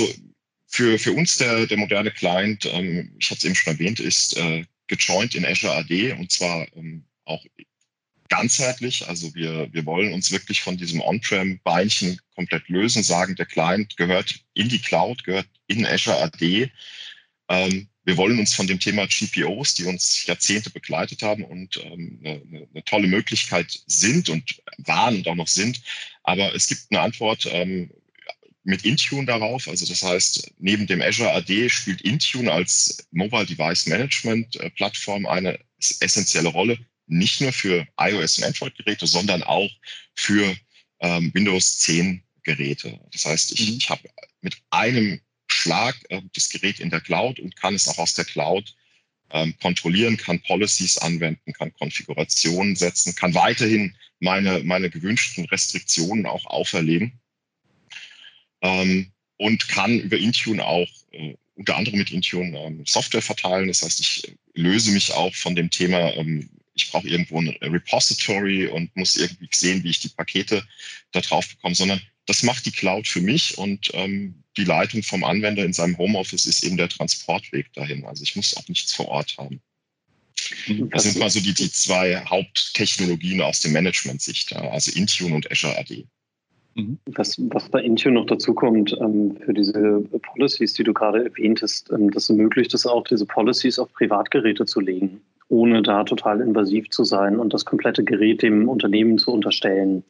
für, für uns der, der moderne Client, ähm, ich hatte es eben schon erwähnt, ist äh, gejoint in Azure AD und zwar ähm, auch ganzheitlich. Also wir, wir wollen uns wirklich von diesem On-Prem-Beinchen komplett lösen, sagen, der Client gehört in die Cloud, gehört in Azure AD. Ähm, wir wollen uns von dem Thema GPOs, die uns Jahrzehnte begleitet haben und ähm, eine, eine, tolle Möglichkeit sind und waren und auch noch sind. Aber es gibt eine Antwort ähm, mit Intune darauf. Also das heißt, neben dem Azure AD spielt Intune als Mobile Device Management äh, Plattform eine essentielle Rolle nicht nur für iOS und Android-Geräte, sondern auch für ähm, Windows 10 Geräte. Das heißt, ich, mhm. ich habe mit einem Schlag äh, das Gerät in der Cloud und kann es auch aus der Cloud ähm, kontrollieren, kann Policies anwenden, kann Konfigurationen setzen, kann weiterhin meine, meine gewünschten Restriktionen auch auferlegen ähm, und kann über Intune auch äh, unter anderem mit Intune ähm, Software verteilen. Das heißt, ich löse mich auch von dem Thema ähm, ich brauche irgendwo ein Repository und muss irgendwie sehen, wie ich die Pakete da drauf bekomme, sondern das macht die Cloud für mich und ähm, die Leitung vom Anwender in seinem Homeoffice ist eben der Transportweg dahin. Also ich muss auch nichts vor Ort haben. Das sind mal so die, die zwei Haupttechnologien aus der Management-Sicht, also Intune und Azure AD. Mhm. Was, was bei Intune noch dazu kommt, ähm, für diese Policies, die du gerade erwähnt hast, ähm, das ermöglicht es auch, diese Policies auf Privatgeräte zu legen ohne da total invasiv zu sein und das komplette Gerät dem Unternehmen zu unterstellen.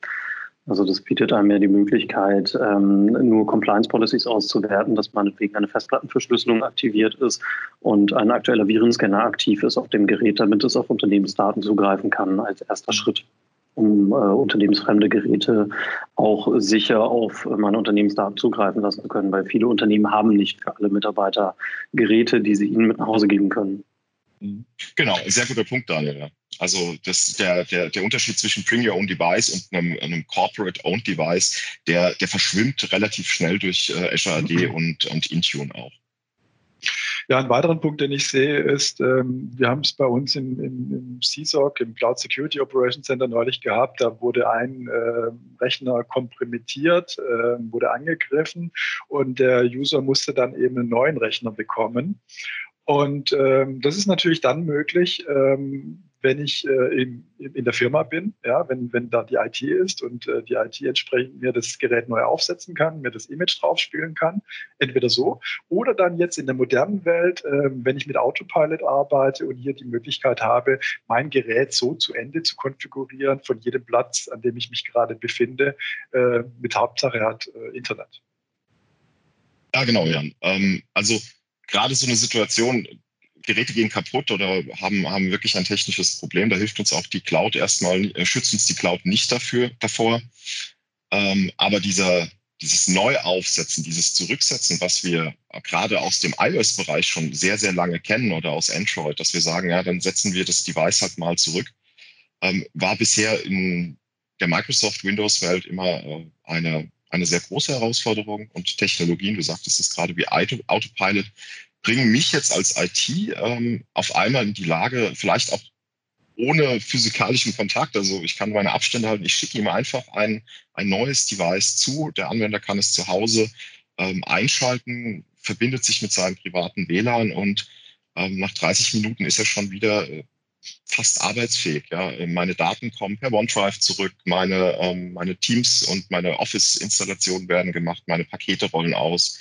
Also das bietet einem ja die Möglichkeit, ähm, nur Compliance Policies auszuwerten, dass meinetwegen eine Festplattenverschlüsselung aktiviert ist und ein aktueller Virenscanner aktiv ist auf dem Gerät, damit es auf Unternehmensdaten zugreifen kann als erster Schritt, um äh, unternehmensfremde Geräte auch sicher auf meine Unternehmensdaten zugreifen lassen zu können, weil viele Unternehmen haben nicht für alle Mitarbeiter Geräte, die sie ihnen mit nach Hause geben können. Genau, sehr guter Punkt, Daniel. Also das, der, der, der Unterschied zwischen Bring Your Own Device und einem, einem Corporate-Owned Device, der, der verschwimmt relativ schnell durch äh, Azure AD mhm. und, und Intune auch. Ja, ein weiterer Punkt, den ich sehe, ist, ähm, wir haben es bei uns in, in, im CSOC, im Cloud Security Operations Center neulich gehabt. Da wurde ein äh, Rechner kompromittiert, äh, wurde angegriffen und der User musste dann eben einen neuen Rechner bekommen. Und ähm, das ist natürlich dann möglich, ähm, wenn ich äh, in, in der Firma bin, ja, wenn, wenn da die IT ist und äh, die IT entsprechend mir das Gerät neu aufsetzen kann, mir das Image draufspielen kann, entweder so oder dann jetzt in der modernen Welt, äh, wenn ich mit Autopilot arbeite und hier die Möglichkeit habe, mein Gerät so zu Ende zu konfigurieren von jedem Platz, an dem ich mich gerade befinde, äh, mit Hauptsache hat äh, Internet. Ja, genau, Jan. Ähm, also gerade so eine Situation, Geräte gehen kaputt oder haben, haben wirklich ein technisches Problem, da hilft uns auch die Cloud erstmal, äh, schützt uns die Cloud nicht dafür, davor. Ähm, aber dieser, dieses Neuaufsetzen, dieses Zurücksetzen, was wir gerade aus dem iOS-Bereich schon sehr, sehr lange kennen oder aus Android, dass wir sagen, ja, dann setzen wir das Device halt mal zurück, ähm, war bisher in der Microsoft Windows-Welt immer äh, eine eine sehr große Herausforderung. Und Technologien, du sagtest es gerade wie Autopilot, bringen mich jetzt als IT ähm, auf einmal in die Lage, vielleicht auch ohne physikalischen Kontakt, also ich kann meine Abstände halten, ich schicke ihm einfach ein, ein neues Device zu, der Anwender kann es zu Hause ähm, einschalten, verbindet sich mit seinem privaten WLAN und ähm, nach 30 Minuten ist er schon wieder äh, fast arbeitsfähig. Ja. Meine Daten kommen per OneDrive zurück, meine, ähm, meine Teams und meine Office-Installationen werden gemacht, meine Pakete rollen aus.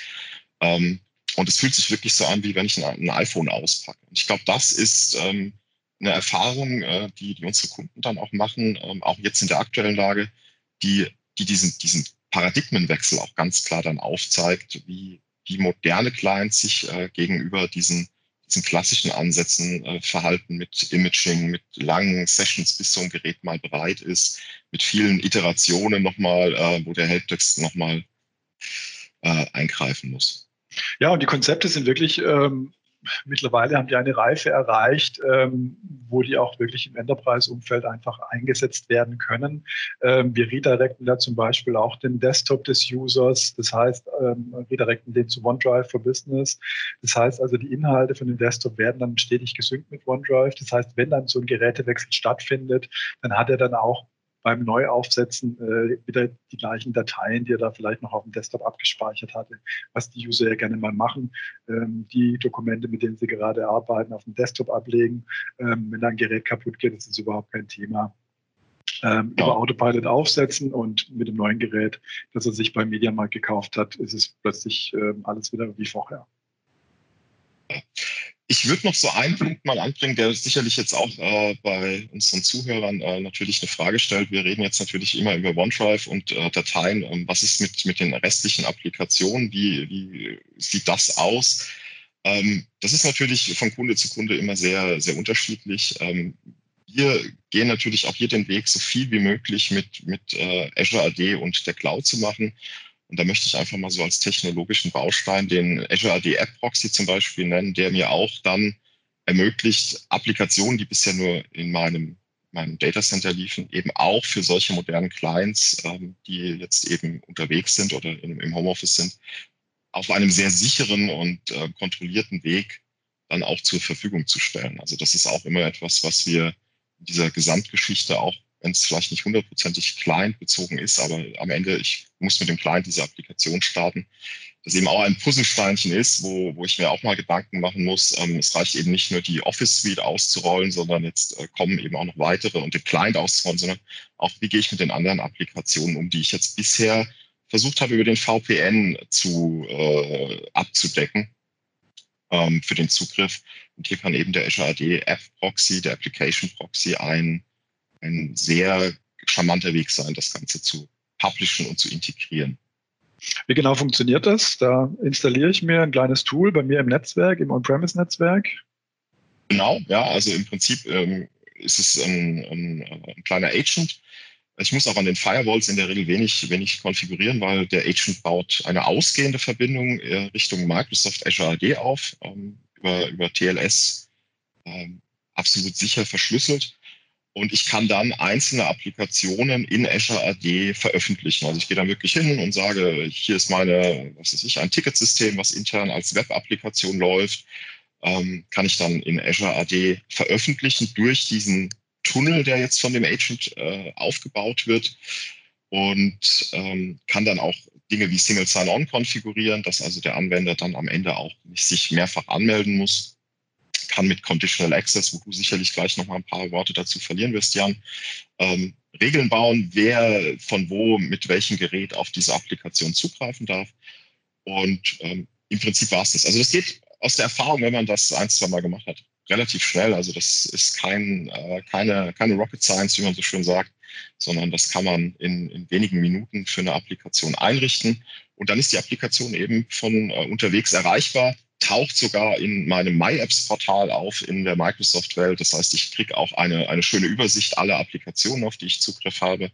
Ähm, und es fühlt sich wirklich so an, wie wenn ich ein, ein iPhone auspacke. Und ich glaube, das ist ähm, eine Erfahrung, äh, die, die unsere Kunden dann auch machen, ähm, auch jetzt in der aktuellen Lage, die, die diesen, diesen Paradigmenwechsel auch ganz klar dann aufzeigt, wie, wie moderne Clients sich äh, gegenüber diesen, diesen klassischen Ansätzen äh, verhalten mit Imaging, mit langen Sessions, bis so ein Gerät mal bereit ist, mit vielen Iterationen nochmal, äh, wo der Helpdesk nochmal äh, eingreifen muss. Ja, und die Konzepte sind wirklich ähm, mittlerweile haben die eine Reife erreicht, ähm, wo die auch wirklich im Enterprise-Umfeld einfach eingesetzt werden können. Ähm, wir redirecten da zum Beispiel auch den Desktop des Users, das heißt, ähm, redirecten den zu OneDrive for Business. Das heißt also, die Inhalte von dem Desktop werden dann stetig gesynkt mit OneDrive. Das heißt, wenn dann so ein Gerätewechsel stattfindet, dann hat er dann auch beim Neuaufsetzen äh, wieder die gleichen Dateien, die er da vielleicht noch auf dem Desktop abgespeichert hatte, was die User ja gerne mal machen, ähm, die Dokumente, mit denen sie gerade arbeiten, auf dem Desktop ablegen. Ähm, wenn da ein Gerät kaputt geht, ist das überhaupt kein Thema. Ähm. Über Autopilot aufsetzen und mit dem neuen Gerät, das er sich beim Mediamarkt gekauft hat, ist es plötzlich ähm, alles wieder wie vorher. Ich würde noch so einen Punkt mal anbringen, der sicherlich jetzt auch äh, bei unseren Zuhörern äh, natürlich eine Frage stellt. Wir reden jetzt natürlich immer über OneDrive und äh, Dateien. Ähm, was ist mit, mit den restlichen Applikationen? Wie, wie sieht das aus? Ähm, das ist natürlich von Kunde zu Kunde immer sehr, sehr unterschiedlich. Ähm, wir gehen natürlich auch hier den Weg, so viel wie möglich mit, mit äh, Azure AD und der Cloud zu machen. Und da möchte ich einfach mal so als technologischen Baustein den Azure AD App Proxy zum Beispiel nennen, der mir auch dann ermöglicht, Applikationen, die bisher nur in meinem, meinem Datacenter liefen, eben auch für solche modernen Clients, ähm, die jetzt eben unterwegs sind oder in, im Homeoffice sind, auf einem sehr sicheren und äh, kontrollierten Weg dann auch zur Verfügung zu stellen. Also das ist auch immer etwas, was wir in dieser Gesamtgeschichte auch wenn es vielleicht nicht hundertprozentig client-bezogen ist, aber am Ende, ich muss mit dem Client diese Applikation starten, das eben auch ein Puzzlesteinchen ist, wo, wo ich mir auch mal Gedanken machen muss. Ähm, es reicht eben nicht nur die Office Suite auszurollen, sondern jetzt äh, kommen eben auch noch weitere und den Client auszurollen, sondern auch, wie gehe ich mit den anderen Applikationen um, die ich jetzt bisher versucht habe, über den VPN zu äh, abzudecken ähm, für den Zugriff. Und hier kann eben der Azure AD App Proxy, der Application Proxy ein ein sehr charmanter Weg sein, das Ganze zu publishen und zu integrieren. Wie genau funktioniert das? Da installiere ich mir ein kleines Tool bei mir im Netzwerk, im On-Premise-Netzwerk. Genau, ja, also im Prinzip ähm, ist es ein, ein, ein, kleiner Agent. Ich muss auch an den Firewalls in der Regel wenig, wenig konfigurieren, weil der Agent baut eine ausgehende Verbindung äh, Richtung Microsoft Azure AD auf, ähm, über, über TLS, ähm, absolut sicher verschlüsselt. Und ich kann dann einzelne Applikationen in Azure AD veröffentlichen. Also ich gehe dann wirklich hin und sage, hier ist meine, was weiß ich, ein Ticketsystem, was intern als Web-Applikation läuft. Ähm, kann ich dann in Azure AD veröffentlichen durch diesen Tunnel, der jetzt von dem Agent äh, aufgebaut wird. Und ähm, kann dann auch Dinge wie Single Sign-On konfigurieren, dass also der Anwender dann am Ende auch nicht sich mehrfach anmelden muss kann mit Conditional Access, wo du sicherlich gleich noch mal ein paar Worte dazu verlieren wirst, Jan, ähm, Regeln bauen, wer von wo mit welchem Gerät auf diese Applikation zugreifen darf. Und ähm, im Prinzip war es das. Also das geht aus der Erfahrung, wenn man das ein, zwei Mal gemacht hat, relativ schnell. Also das ist kein, äh, keine, keine Rocket Science, wie man so schön sagt, sondern das kann man in, in wenigen Minuten für eine Applikation einrichten. Und dann ist die Applikation eben von äh, unterwegs erreichbar taucht sogar in meinem MyApps-Portal auf in der Microsoft-Welt. Das heißt, ich kriege auch eine, eine schöne Übersicht aller Applikationen, auf die ich Zugriff habe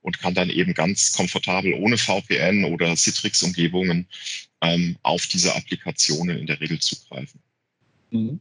und kann dann eben ganz komfortabel ohne VPN oder Citrix-Umgebungen ähm, auf diese Applikationen in der Regel zugreifen. Mhm.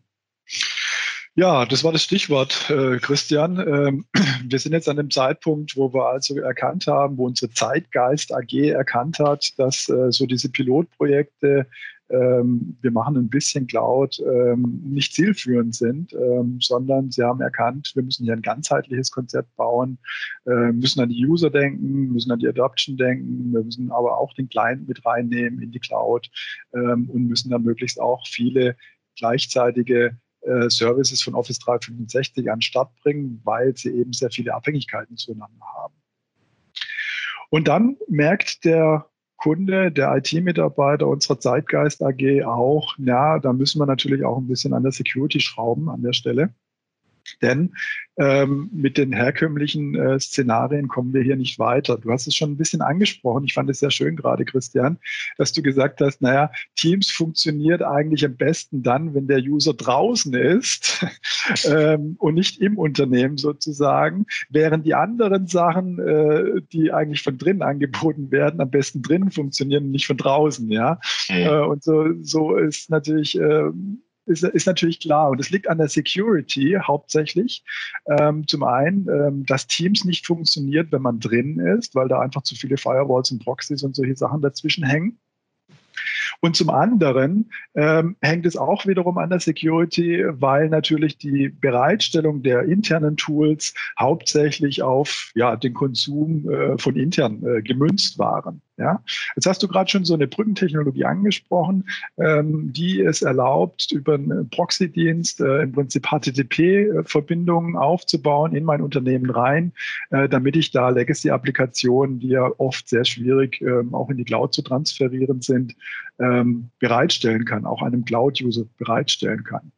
Ja, das war das Stichwort, äh, Christian. Ähm, wir sind jetzt an dem Zeitpunkt, wo wir also erkannt haben, wo unsere Zeitgeist AG erkannt hat, dass äh, so diese Pilotprojekte ähm, wir machen ein bisschen Cloud, ähm, nicht zielführend sind, ähm, sondern sie haben erkannt, wir müssen hier ein ganzheitliches Konzept bauen, äh, müssen an die User denken, müssen an die Adoption denken, wir müssen aber auch den Client mit reinnehmen in die Cloud ähm, und müssen dann möglichst auch viele gleichzeitige äh, Services von Office 365 an Start bringen, weil sie eben sehr viele Abhängigkeiten zueinander haben. Und dann merkt der Kunde, der IT-Mitarbeiter unserer Zeitgeist AG auch, ja, da müssen wir natürlich auch ein bisschen an der Security schrauben an der Stelle. Denn ähm, mit den herkömmlichen äh, Szenarien kommen wir hier nicht weiter. Du hast es schon ein bisschen angesprochen. Ich fand es sehr schön gerade, Christian, dass du gesagt hast, naja, Teams funktioniert eigentlich am besten dann, wenn der User draußen ist ähm, und nicht im Unternehmen sozusagen, während die anderen Sachen, äh, die eigentlich von drinnen angeboten werden, am besten drinnen funktionieren und nicht von draußen. Ja, mhm. äh, und so, so ist natürlich äh, ist, ist natürlich klar. Und es liegt an der Security hauptsächlich. Ähm, zum einen, ähm, dass Teams nicht funktioniert, wenn man drin ist, weil da einfach zu viele Firewalls und Proxys und solche Sachen dazwischen hängen. Und zum anderen ähm, hängt es auch wiederum an der Security, weil natürlich die Bereitstellung der internen Tools hauptsächlich auf ja, den Konsum äh, von intern äh, gemünzt waren. Ja? Jetzt hast du gerade schon so eine Brückentechnologie angesprochen, ähm, die es erlaubt, über einen Proxy-Dienst äh, im Prinzip HTTP-Verbindungen aufzubauen in mein Unternehmen rein, äh, damit ich da Legacy-Applikationen, die ja oft sehr schwierig ähm, auch in die Cloud zu transferieren sind, ähm, bereitstellen kann, auch einem Cloud-User bereitstellen kann.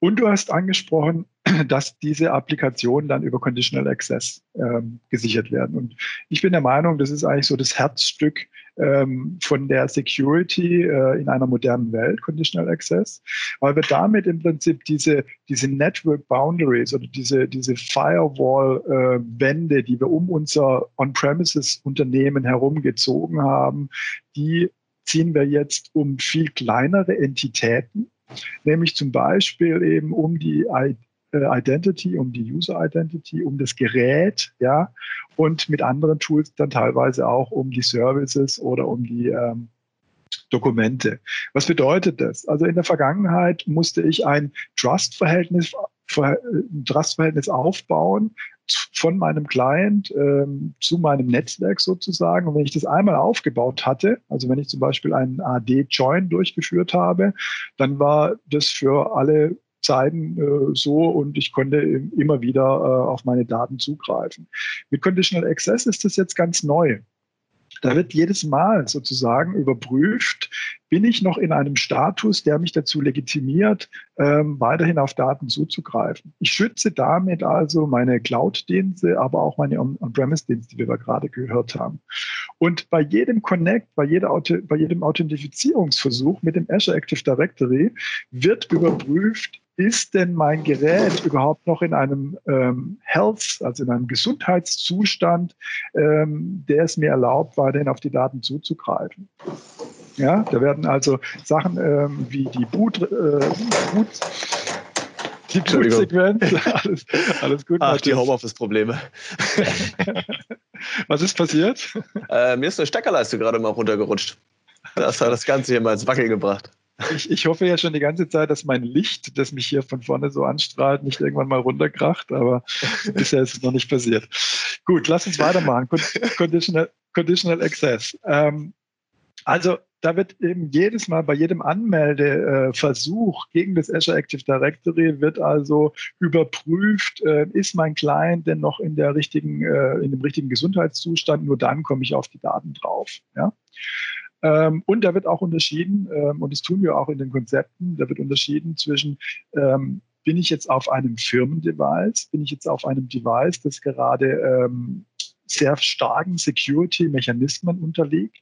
Und du hast angesprochen, dass diese Applikationen dann über Conditional Access ähm, gesichert werden. Und ich bin der Meinung, das ist eigentlich so das Herzstück ähm, von der Security äh, in einer modernen Welt, Conditional Access, weil wir damit im Prinzip diese, diese Network Boundaries oder diese, diese Firewall-Wände, äh, die wir um unser On-Premises-Unternehmen herumgezogen haben, die ziehen wir jetzt um viel kleinere Entitäten nämlich zum Beispiel eben um die äh, Identity, um die User Identity, um das Gerät, ja, und mit anderen Tools dann teilweise auch um die Services oder um die ähm, Dokumente. Was bedeutet das? Also in der Vergangenheit musste ich ein Trust-Verhältnis Trust-Verhältnis aufbauen von meinem Client ähm, zu meinem Netzwerk sozusagen. Und wenn ich das einmal aufgebaut hatte, also wenn ich zum Beispiel einen AD-Join durchgeführt habe, dann war das für alle Zeiten äh, so und ich konnte immer wieder äh, auf meine Daten zugreifen. Mit Conditional Access ist das jetzt ganz neu. Da wird jedes Mal sozusagen überprüft, bin ich noch in einem Status, der mich dazu legitimiert, ähm, weiterhin auf Daten zuzugreifen. Ich schütze damit also meine Cloud-Dienste, aber auch meine On-Premise-Dienste, wie wir gerade gehört haben. Und bei jedem Connect, bei, jeder, bei jedem Authentifizierungsversuch mit dem Azure Active Directory wird überprüft, ist denn mein Gerät überhaupt noch in einem ähm, Health, also in einem Gesundheitszustand, ähm, der es mir erlaubt, weiterhin auf die Daten zuzugreifen? Ja, da werden also Sachen ähm, wie die Boot, äh, Boot die Bootsequenz, alles, alles gut. Ach, die Homeoffice-Probleme. Was ist passiert? Äh, mir ist eine Steckerleiste gerade mal runtergerutscht. Das hat das Ganze hier mal ins Wackeln gebracht. Ich, ich hoffe ja schon die ganze Zeit, dass mein Licht, das mich hier von vorne so anstrahlt, nicht irgendwann mal runterkracht, aber bisher ist es noch nicht passiert. Gut, lass uns weitermachen. Conditional, Conditional Access. Ähm, also da wird eben jedes Mal bei jedem Anmeldeversuch gegen das Azure Active Directory wird also überprüft, äh, ist mein Client denn noch in der richtigen, äh, in dem richtigen Gesundheitszustand? Nur dann komme ich auf die Daten drauf. Ja? Ähm, und da wird auch unterschieden, ähm, und das tun wir auch in den Konzepten, da wird unterschieden zwischen, ähm, bin ich jetzt auf einem Firmendevice, bin ich jetzt auf einem Device, das gerade ähm, sehr starken Security-Mechanismen unterliegt?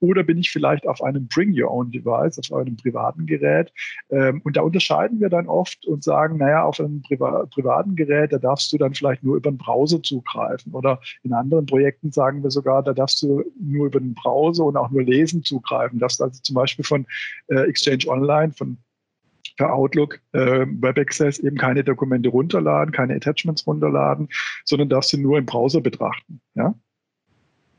Oder bin ich vielleicht auf einem Bring Your Own Device, auf einem privaten Gerät? Ähm, und da unterscheiden wir dann oft und sagen, naja, auf einem Priva privaten Gerät, da darfst du dann vielleicht nur über den Browser zugreifen. Oder in anderen Projekten sagen wir sogar, da darfst du nur über den Browser und auch nur lesen zugreifen. Darfst also zum Beispiel von äh, Exchange Online, von per Outlook äh, Web Access eben keine Dokumente runterladen, keine Attachments runterladen, sondern darfst du nur im Browser betrachten. Ja?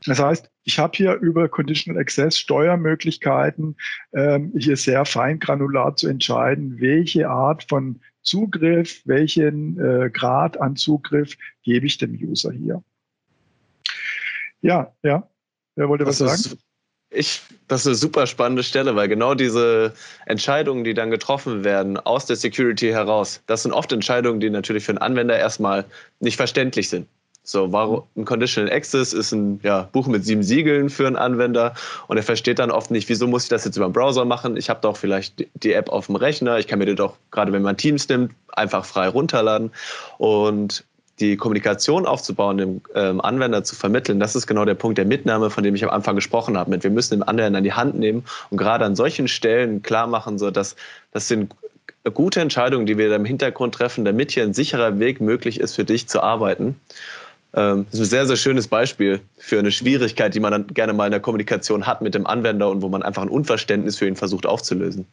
Das heißt, ich habe hier über Conditional Access Steuermöglichkeiten, ähm, hier sehr fein granular zu entscheiden, welche Art von Zugriff, welchen äh, Grad an Zugriff gebe ich dem User hier. Ja, ja. Wer wollte das was sagen? Ich, das ist eine super spannende Stelle, weil genau diese Entscheidungen, die dann getroffen werden aus der Security heraus, das sind oft Entscheidungen, die natürlich für den Anwender erstmal nicht verständlich sind. So, warum ein Conditional Access ist ein ja, Buch mit sieben Siegeln für einen Anwender und er versteht dann oft nicht, wieso muss ich das jetzt über den Browser machen? Ich habe doch vielleicht die App auf dem Rechner, ich kann mir die doch, gerade wenn man Teams nimmt, einfach frei runterladen. Und die Kommunikation aufzubauen, dem ähm, Anwender zu vermitteln, das ist genau der Punkt der Mitnahme, von dem ich am Anfang gesprochen habe. Mit wir müssen den Anwender an die Hand nehmen und gerade an solchen Stellen klar machen, so dass das sind gute Entscheidungen, die wir im Hintergrund treffen, damit hier ein sicherer Weg möglich ist, für dich zu arbeiten. Ähm, das ist ein sehr, sehr schönes Beispiel für eine Schwierigkeit, die man dann gerne mal in der Kommunikation hat mit dem Anwender und wo man einfach ein Unverständnis für ihn versucht aufzulösen.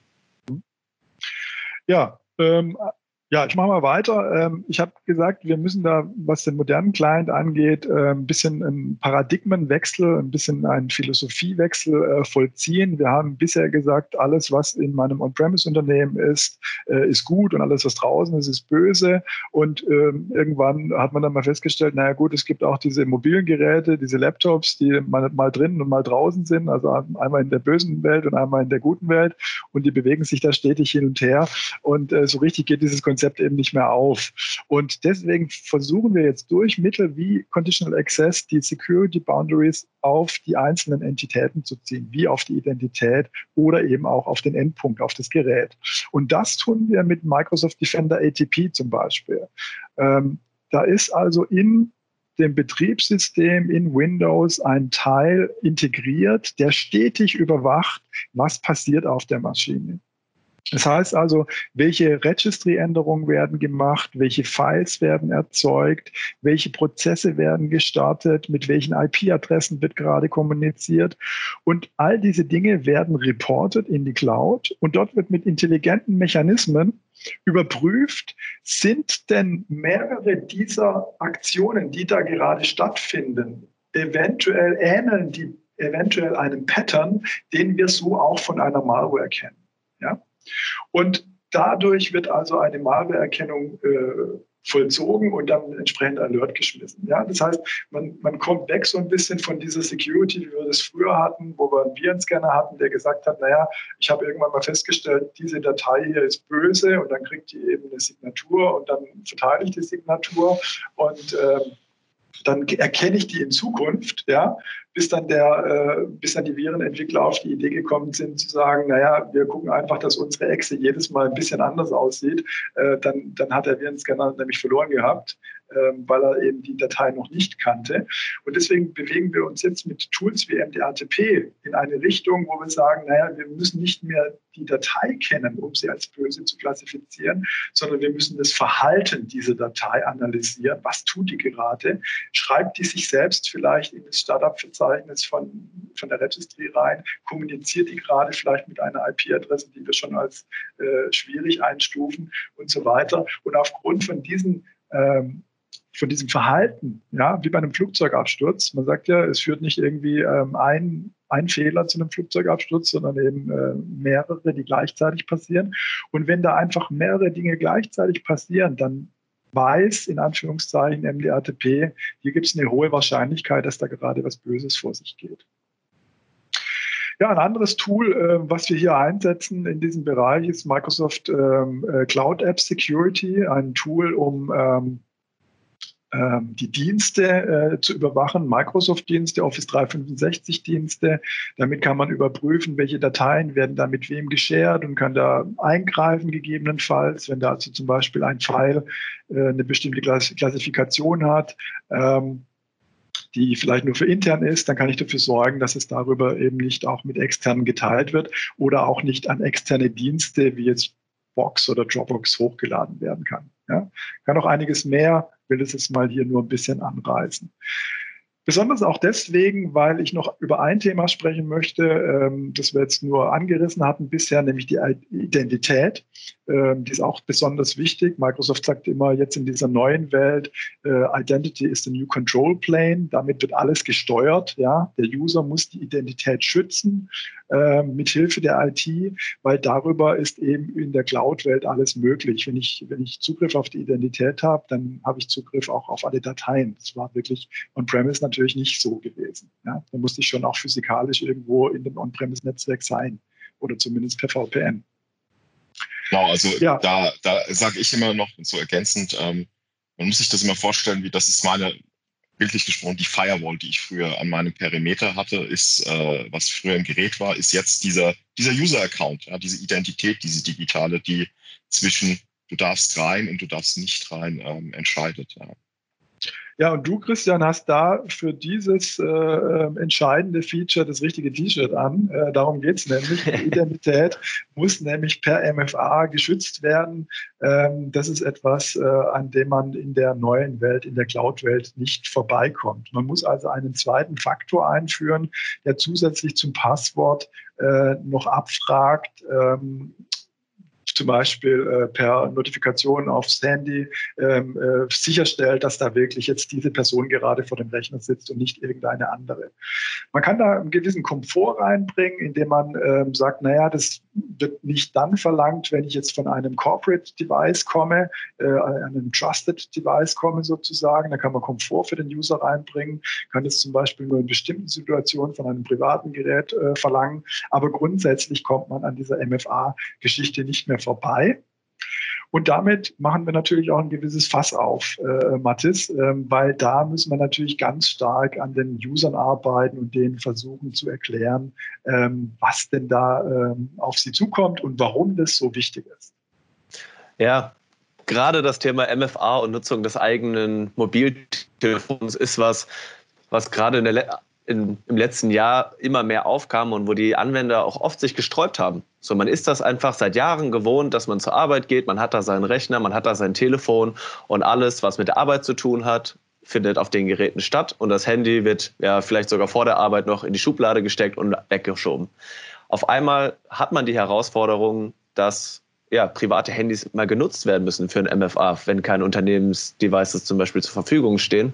Ja, ähm, ja, ich mache mal weiter. Ähm, ich habe gesagt, wir müssen da, was den modernen Client angeht, äh, ein bisschen einen Paradigmenwechsel, ein bisschen einen Philosophiewechsel äh, vollziehen. Wir haben bisher gesagt, alles, was in meinem On-Premise-Unternehmen ist, äh, ist gut und alles, was draußen ist, ist böse. Und ähm, irgendwann hat man dann mal festgestellt, naja gut, es gibt auch diese mobilen Geräte, diese Laptops, die mal, mal drinnen und mal draußen sind, also einmal in der bösen Welt und einmal in der guten Welt. Und die bewegen sich da stetig hin und her. Und so richtig geht dieses Konzept Konzept eben nicht mehr auf. Und deswegen versuchen wir jetzt durch Mittel wie Conditional Access die Security Boundaries auf die einzelnen Entitäten zu ziehen, wie auf die Identität oder eben auch auf den Endpunkt, auf das Gerät. Und das tun wir mit Microsoft Defender ATP zum Beispiel. Ähm, da ist also in dem Betriebssystem in Windows ein Teil integriert, der stetig überwacht, was passiert auf der Maschine. Das heißt also, welche Registry-Änderungen werden gemacht, welche Files werden erzeugt, welche Prozesse werden gestartet, mit welchen IP-Adressen wird gerade kommuniziert. Und all diese Dinge werden reported in die Cloud und dort wird mit intelligenten Mechanismen überprüft, sind denn mehrere dieser Aktionen, die da gerade stattfinden, eventuell ähneln die eventuell einem Pattern, den wir so auch von einer Malware kennen. Ja? Und dadurch wird also eine Malwareerkennung äh, vollzogen und dann entsprechend Alert geschmissen. Ja, das heißt, man, man kommt weg so ein bisschen von dieser Security, wie wir das früher hatten, wo wir einen Virenscanner hatten, der gesagt hat, naja, ich habe irgendwann mal festgestellt, diese Datei hier ist böse und dann kriegt die eben eine Signatur und dann verteile ich die Signatur und äh, dann erkenne ich die in Zukunft, ja, bis dann der, äh, bis dann die Virenentwickler auf die Idee gekommen sind, zu sagen, naja, wir gucken einfach, dass unsere Exe jedes Mal ein bisschen anders aussieht. Äh, dann, dann hat der Virenscanner nämlich verloren gehabt. Ähm, weil er eben die Datei noch nicht kannte. Und deswegen bewegen wir uns jetzt mit Tools wie MDATP in eine Richtung, wo wir sagen, naja, wir müssen nicht mehr die Datei kennen, um sie als böse zu klassifizieren, sondern wir müssen das Verhalten dieser Datei analysieren. Was tut die gerade? Schreibt die sich selbst vielleicht in das Startup-Verzeichnis von, von der Registry rein? Kommuniziert die gerade vielleicht mit einer IP-Adresse, die wir schon als äh, schwierig einstufen und so weiter? Und aufgrund von diesen ähm, von diesem Verhalten, ja, wie bei einem Flugzeugabsturz. Man sagt ja, es führt nicht irgendwie ähm, ein, ein Fehler zu einem Flugzeugabsturz, sondern eben äh, mehrere, die gleichzeitig passieren. Und wenn da einfach mehrere Dinge gleichzeitig passieren, dann weiß in Anführungszeichen MDATP, hier gibt es eine hohe Wahrscheinlichkeit, dass da gerade was Böses vor sich geht. Ja, ein anderes Tool, äh, was wir hier einsetzen in diesem Bereich, ist Microsoft ähm, äh, Cloud App Security, ein Tool, um ähm, die Dienste äh, zu überwachen, Microsoft-Dienste, Office 365-Dienste. Damit kann man überprüfen, welche Dateien werden da mit wem geshared und kann da eingreifen gegebenenfalls, wenn da also zum Beispiel ein File äh, eine bestimmte Klassifikation hat. Ähm, die vielleicht nur für intern ist, dann kann ich dafür sorgen, dass es darüber eben nicht auch mit externen geteilt wird oder auch nicht an externe Dienste wie jetzt Box oder Dropbox hochgeladen werden kann. Ja. Kann auch einiges mehr will es jetzt mal hier nur ein bisschen anreißen. Besonders auch deswegen, weil ich noch über ein Thema sprechen möchte, ähm, das wir jetzt nur angerissen hatten bisher, nämlich die Identität. Ähm, die ist auch besonders wichtig. Microsoft sagt immer jetzt in dieser neuen Welt, äh, Identity is the new control plane. Damit wird alles gesteuert. Ja, der User muss die Identität schützen äh, mit Hilfe der IT, weil darüber ist eben in der Cloud-Welt alles möglich. Wenn ich, wenn ich Zugriff auf die Identität habe, dann habe ich Zugriff auch auf alle Dateien. Das war wirklich on-premise natürlich nicht so gewesen. Ja, da musste ich schon auch physikalisch irgendwo in dem On-premise-Netzwerk sein oder zumindest per VPN. Genau, also ja. da, da sage ich immer noch so ergänzend, ähm, man muss sich das immer vorstellen, wie das ist meine bildlich gesprochen, die Firewall, die ich früher an meinem Perimeter hatte, ist, äh, was früher im Gerät war, ist jetzt dieser, dieser User-Account, ja, diese Identität, diese digitale, die zwischen du darfst rein und du darfst nicht rein ähm, entscheidet. Ja. Ja, und du, Christian, hast da für dieses äh, ähm, entscheidende Feature das richtige T-Shirt an. Äh, darum geht's nämlich. Die Identität muss nämlich per MFA geschützt werden. Ähm, das ist etwas, äh, an dem man in der neuen Welt, in der Cloud-Welt nicht vorbeikommt. Man muss also einen zweiten Faktor einführen, der zusätzlich zum Passwort äh, noch abfragt, ähm, zum Beispiel äh, per Notifikation aufs Handy ähm, äh, sicherstellt, dass da wirklich jetzt diese Person gerade vor dem Rechner sitzt und nicht irgendeine andere. Man kann da einen gewissen Komfort reinbringen, indem man ähm, sagt, naja, das wird nicht dann verlangt, wenn ich jetzt von einem Corporate Device komme, äh, einem Trusted Device komme sozusagen. Da kann man Komfort für den User reinbringen, kann es zum Beispiel nur in bestimmten Situationen von einem privaten Gerät äh, verlangen. Aber grundsätzlich kommt man an dieser MFA-Geschichte nicht mehr vorbei. Und damit machen wir natürlich auch ein gewisses Fass auf, äh, Mathis, äh, weil da müssen wir natürlich ganz stark an den Usern arbeiten und denen versuchen zu erklären, ähm, was denn da ähm, auf sie zukommt und warum das so wichtig ist. Ja, gerade das Thema MFA und Nutzung des eigenen Mobiltelefons ist was, was gerade in der in, im letzten Jahr immer mehr aufkam und wo die Anwender auch oft sich gesträubt haben. So, man ist das einfach seit Jahren gewohnt, dass man zur Arbeit geht, man hat da seinen Rechner, man hat da sein Telefon und alles, was mit der Arbeit zu tun hat, findet auf den Geräten statt und das Handy wird ja vielleicht sogar vor der Arbeit noch in die Schublade gesteckt und weggeschoben. Auf einmal hat man die Herausforderung, dass ja, private Handys mal genutzt werden müssen für ein MFA, wenn keine Unternehmensdevices zum Beispiel zur Verfügung stehen.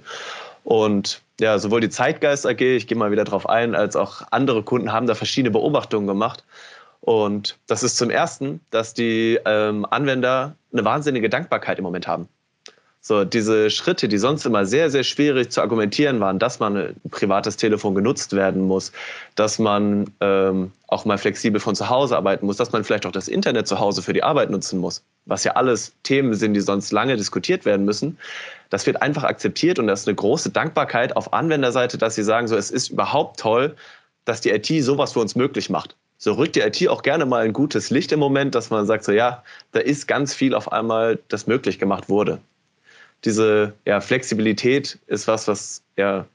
Und ja, sowohl die Zeitgeist AG, ich gehe mal wieder drauf ein, als auch andere Kunden haben da verschiedene Beobachtungen gemacht. Und das ist zum Ersten, dass die ähm, Anwender eine wahnsinnige Dankbarkeit im Moment haben. So, diese Schritte, die sonst immer sehr, sehr schwierig zu argumentieren waren, dass man ein privates Telefon genutzt werden muss, dass man ähm, auch mal flexibel von zu Hause arbeiten muss, dass man vielleicht auch das Internet zu Hause für die Arbeit nutzen muss, was ja alles Themen sind, die sonst lange diskutiert werden müssen. Das wird einfach akzeptiert und das ist eine große Dankbarkeit auf Anwenderseite, dass sie sagen, so, es ist überhaupt toll, dass die IT sowas für uns möglich macht. So rückt die IT auch gerne mal ein gutes Licht im Moment, dass man sagt, so ja, da ist ganz viel auf einmal, das möglich gemacht wurde diese ja, Flexibilität ist was, was ja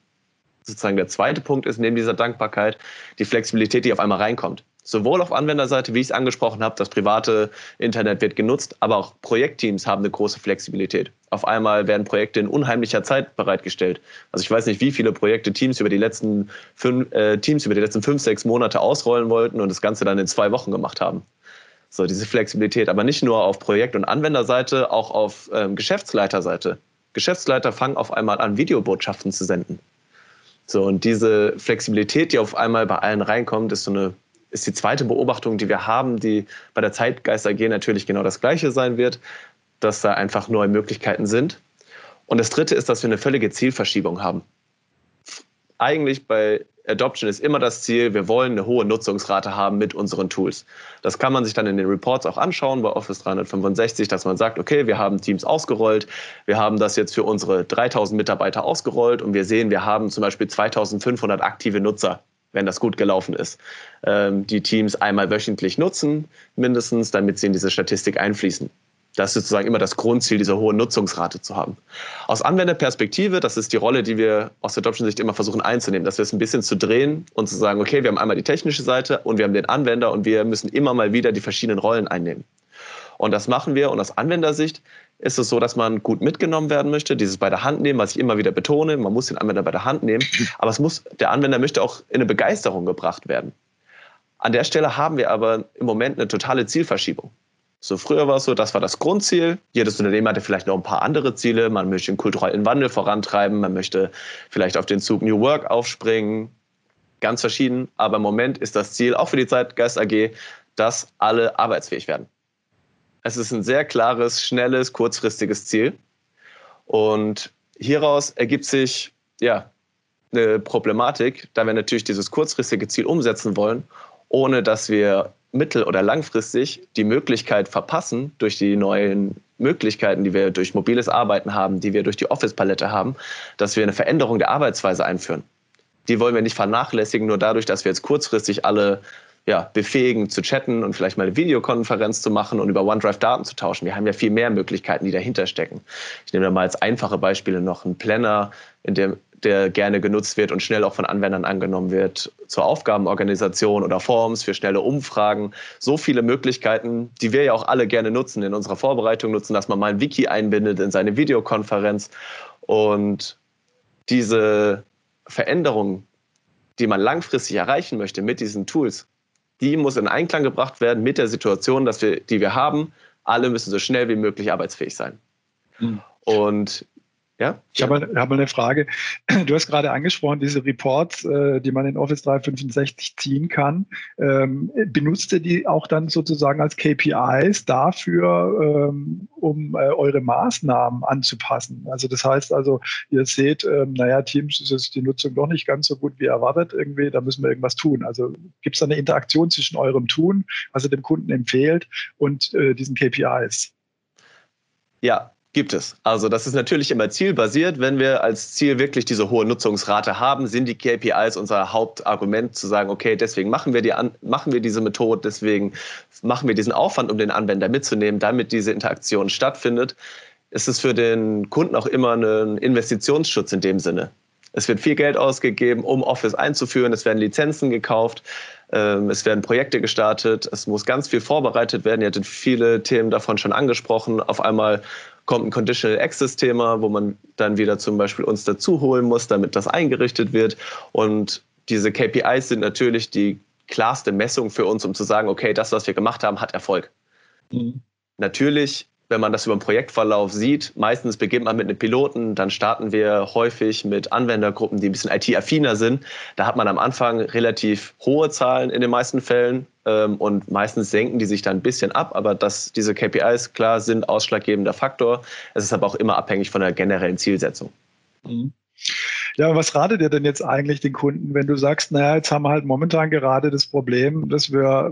sozusagen der zweite Punkt ist neben dieser Dankbarkeit, die Flexibilität, die auf einmal reinkommt. Sowohl auf Anwenderseite, wie ich es angesprochen habe, das private Internet wird genutzt, aber auch Projektteams haben eine große Flexibilität. Auf einmal werden Projekte in unheimlicher Zeit bereitgestellt. Also ich weiß nicht, wie viele Projekte Teams über die letzten fünf, äh, Teams über die letzten fünf, sechs Monate ausrollen wollten und das Ganze dann in zwei Wochen gemacht haben. So, diese Flexibilität, aber nicht nur auf Projekt- und Anwenderseite, auch auf ähm, Geschäftsleiterseite. Geschäftsleiter fangen auf einmal an, Videobotschaften zu senden. So, und diese Flexibilität, die auf einmal bei allen reinkommt, ist so eine, ist die zweite Beobachtung, die wir haben, die bei der Zeitgeist AG natürlich genau das Gleiche sein wird, dass da einfach neue Möglichkeiten sind. Und das dritte ist, dass wir eine völlige Zielverschiebung haben. Eigentlich bei Adoption ist immer das Ziel, wir wollen eine hohe Nutzungsrate haben mit unseren Tools. Das kann man sich dann in den Reports auch anschauen bei Office 365, dass man sagt, okay, wir haben Teams ausgerollt, wir haben das jetzt für unsere 3000 Mitarbeiter ausgerollt und wir sehen, wir haben zum Beispiel 2500 aktive Nutzer wenn das gut gelaufen ist, ähm, die Teams einmal wöchentlich nutzen, mindestens, damit sie in diese Statistik einfließen. Das ist sozusagen immer das Grundziel, diese hohe Nutzungsrate zu haben. Aus Anwenderperspektive, das ist die Rolle, die wir aus der Adoption-Sicht immer versuchen einzunehmen, dass wir es ein bisschen zu drehen und zu sagen, okay, wir haben einmal die technische Seite und wir haben den Anwender und wir müssen immer mal wieder die verschiedenen Rollen einnehmen. Und das machen wir. Und aus Anwendersicht ist es so, dass man gut mitgenommen werden möchte. Dieses bei der Hand nehmen, was ich immer wieder betone, man muss den Anwender bei der Hand nehmen. Aber es muss, der Anwender möchte auch in eine Begeisterung gebracht werden. An der Stelle haben wir aber im Moment eine totale Zielverschiebung. So früher war es so, das war das Grundziel. Jedes Unternehmen hatte vielleicht noch ein paar andere Ziele. Man möchte den kulturellen Wandel vorantreiben, man möchte vielleicht auf den Zug New Work aufspringen. Ganz verschieden. Aber im Moment ist das Ziel, auch für die Zeitgeist AG, dass alle arbeitsfähig werden. Es ist ein sehr klares, schnelles, kurzfristiges Ziel. Und hieraus ergibt sich ja, eine Problematik, da wir natürlich dieses kurzfristige Ziel umsetzen wollen, ohne dass wir mittel- oder langfristig die Möglichkeit verpassen, durch die neuen Möglichkeiten, die wir durch mobiles Arbeiten haben, die wir durch die Office-Palette haben, dass wir eine Veränderung der Arbeitsweise einführen. Die wollen wir nicht vernachlässigen, nur dadurch, dass wir jetzt kurzfristig alle ja, befähigen zu chatten und vielleicht mal eine Videokonferenz zu machen und über OneDrive Daten zu tauschen. Wir haben ja viel mehr Möglichkeiten, die dahinter stecken. Ich nehme da mal als einfache Beispiele noch einen Planner, in dem der gerne genutzt wird und schnell auch von Anwendern angenommen wird zur Aufgabenorganisation oder Forms für schnelle Umfragen. So viele Möglichkeiten, die wir ja auch alle gerne nutzen in unserer Vorbereitung, nutzen, dass man mal ein Wiki einbindet in seine Videokonferenz. Und diese Veränderung, die man langfristig erreichen möchte mit diesen Tools, die muss in Einklang gebracht werden mit der Situation, dass wir, die wir haben. Alle müssen so schnell wie möglich arbeitsfähig sein. Mhm. Und ja? Ich habe mal, hab mal eine Frage. Du hast gerade angesprochen, diese Reports, äh, die man in Office 365 ziehen kann. Ähm, benutzt ihr die auch dann sozusagen als KPIs dafür, ähm, um äh, eure Maßnahmen anzupassen? Also das heißt also, ihr seht, ähm, naja, Teams ist jetzt die Nutzung doch nicht ganz so gut wie erwartet irgendwie, da müssen wir irgendwas tun. Also gibt es da eine Interaktion zwischen eurem Tun, was ihr dem Kunden empfehlt, und äh, diesen KPIs? Ja, Gibt es. Also das ist natürlich immer zielbasiert. Wenn wir als Ziel wirklich diese hohe Nutzungsrate haben, sind die KPIs unser Hauptargument zu sagen, okay, deswegen machen wir, die machen wir diese Methode, deswegen machen wir diesen Aufwand, um den Anwender mitzunehmen, damit diese Interaktion stattfindet. Es ist für den Kunden auch immer ein Investitionsschutz in dem Sinne. Es wird viel Geld ausgegeben, um Office einzuführen. Es werden Lizenzen gekauft. Ähm, es werden Projekte gestartet. Es muss ganz viel vorbereitet werden. Ihr hattet viele Themen davon schon angesprochen. Auf einmal kommt ein Conditional Access-Thema, wo man dann wieder zum Beispiel uns dazu holen muss, damit das eingerichtet wird. Und diese KPIs sind natürlich die klarste Messung für uns, um zu sagen, okay, das, was wir gemacht haben, hat Erfolg. Mhm. Natürlich wenn man das über den Projektverlauf sieht, meistens beginnt man mit einem Piloten, dann starten wir häufig mit Anwendergruppen, die ein bisschen IT-affiner sind. Da hat man am Anfang relativ hohe Zahlen in den meisten Fällen ähm, und meistens senken die sich dann ein bisschen ab, aber dass diese KPIs klar sind ausschlaggebender Faktor. Es ist aber auch immer abhängig von der generellen Zielsetzung. Mhm. Ja, was ratet ihr denn jetzt eigentlich den Kunden, wenn du sagst, naja, jetzt haben wir halt momentan gerade das Problem, dass wir,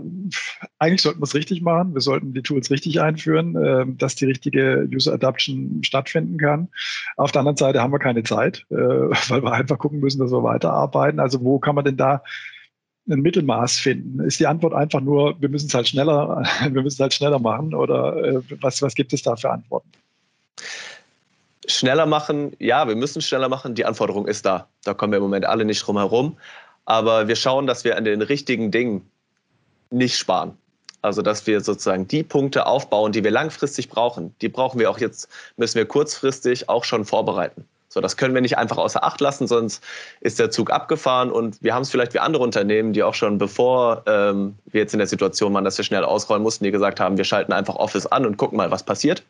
eigentlich sollten wir es richtig machen, wir sollten die Tools richtig einführen, äh, dass die richtige User Adoption stattfinden kann. Auf der anderen Seite haben wir keine Zeit, äh, weil wir einfach gucken müssen, dass wir weiterarbeiten. Also wo kann man denn da ein Mittelmaß finden? Ist die Antwort einfach nur, wir müssen es halt schneller, wir müssen es halt schneller machen oder äh, was, was gibt es da für Antworten? Schneller machen, ja, wir müssen schneller machen. Die Anforderung ist da. Da kommen wir im Moment alle nicht drum herum. Aber wir schauen, dass wir an den richtigen Dingen nicht sparen. Also, dass wir sozusagen die Punkte aufbauen, die wir langfristig brauchen. Die brauchen wir auch jetzt, müssen wir kurzfristig auch schon vorbereiten. So, das können wir nicht einfach außer Acht lassen, sonst ist der Zug abgefahren und wir haben es vielleicht wie andere Unternehmen, die auch schon bevor ähm, wir jetzt in der Situation waren, dass wir schnell ausrollen mussten, die gesagt haben, wir schalten einfach Office an und gucken mal, was passiert.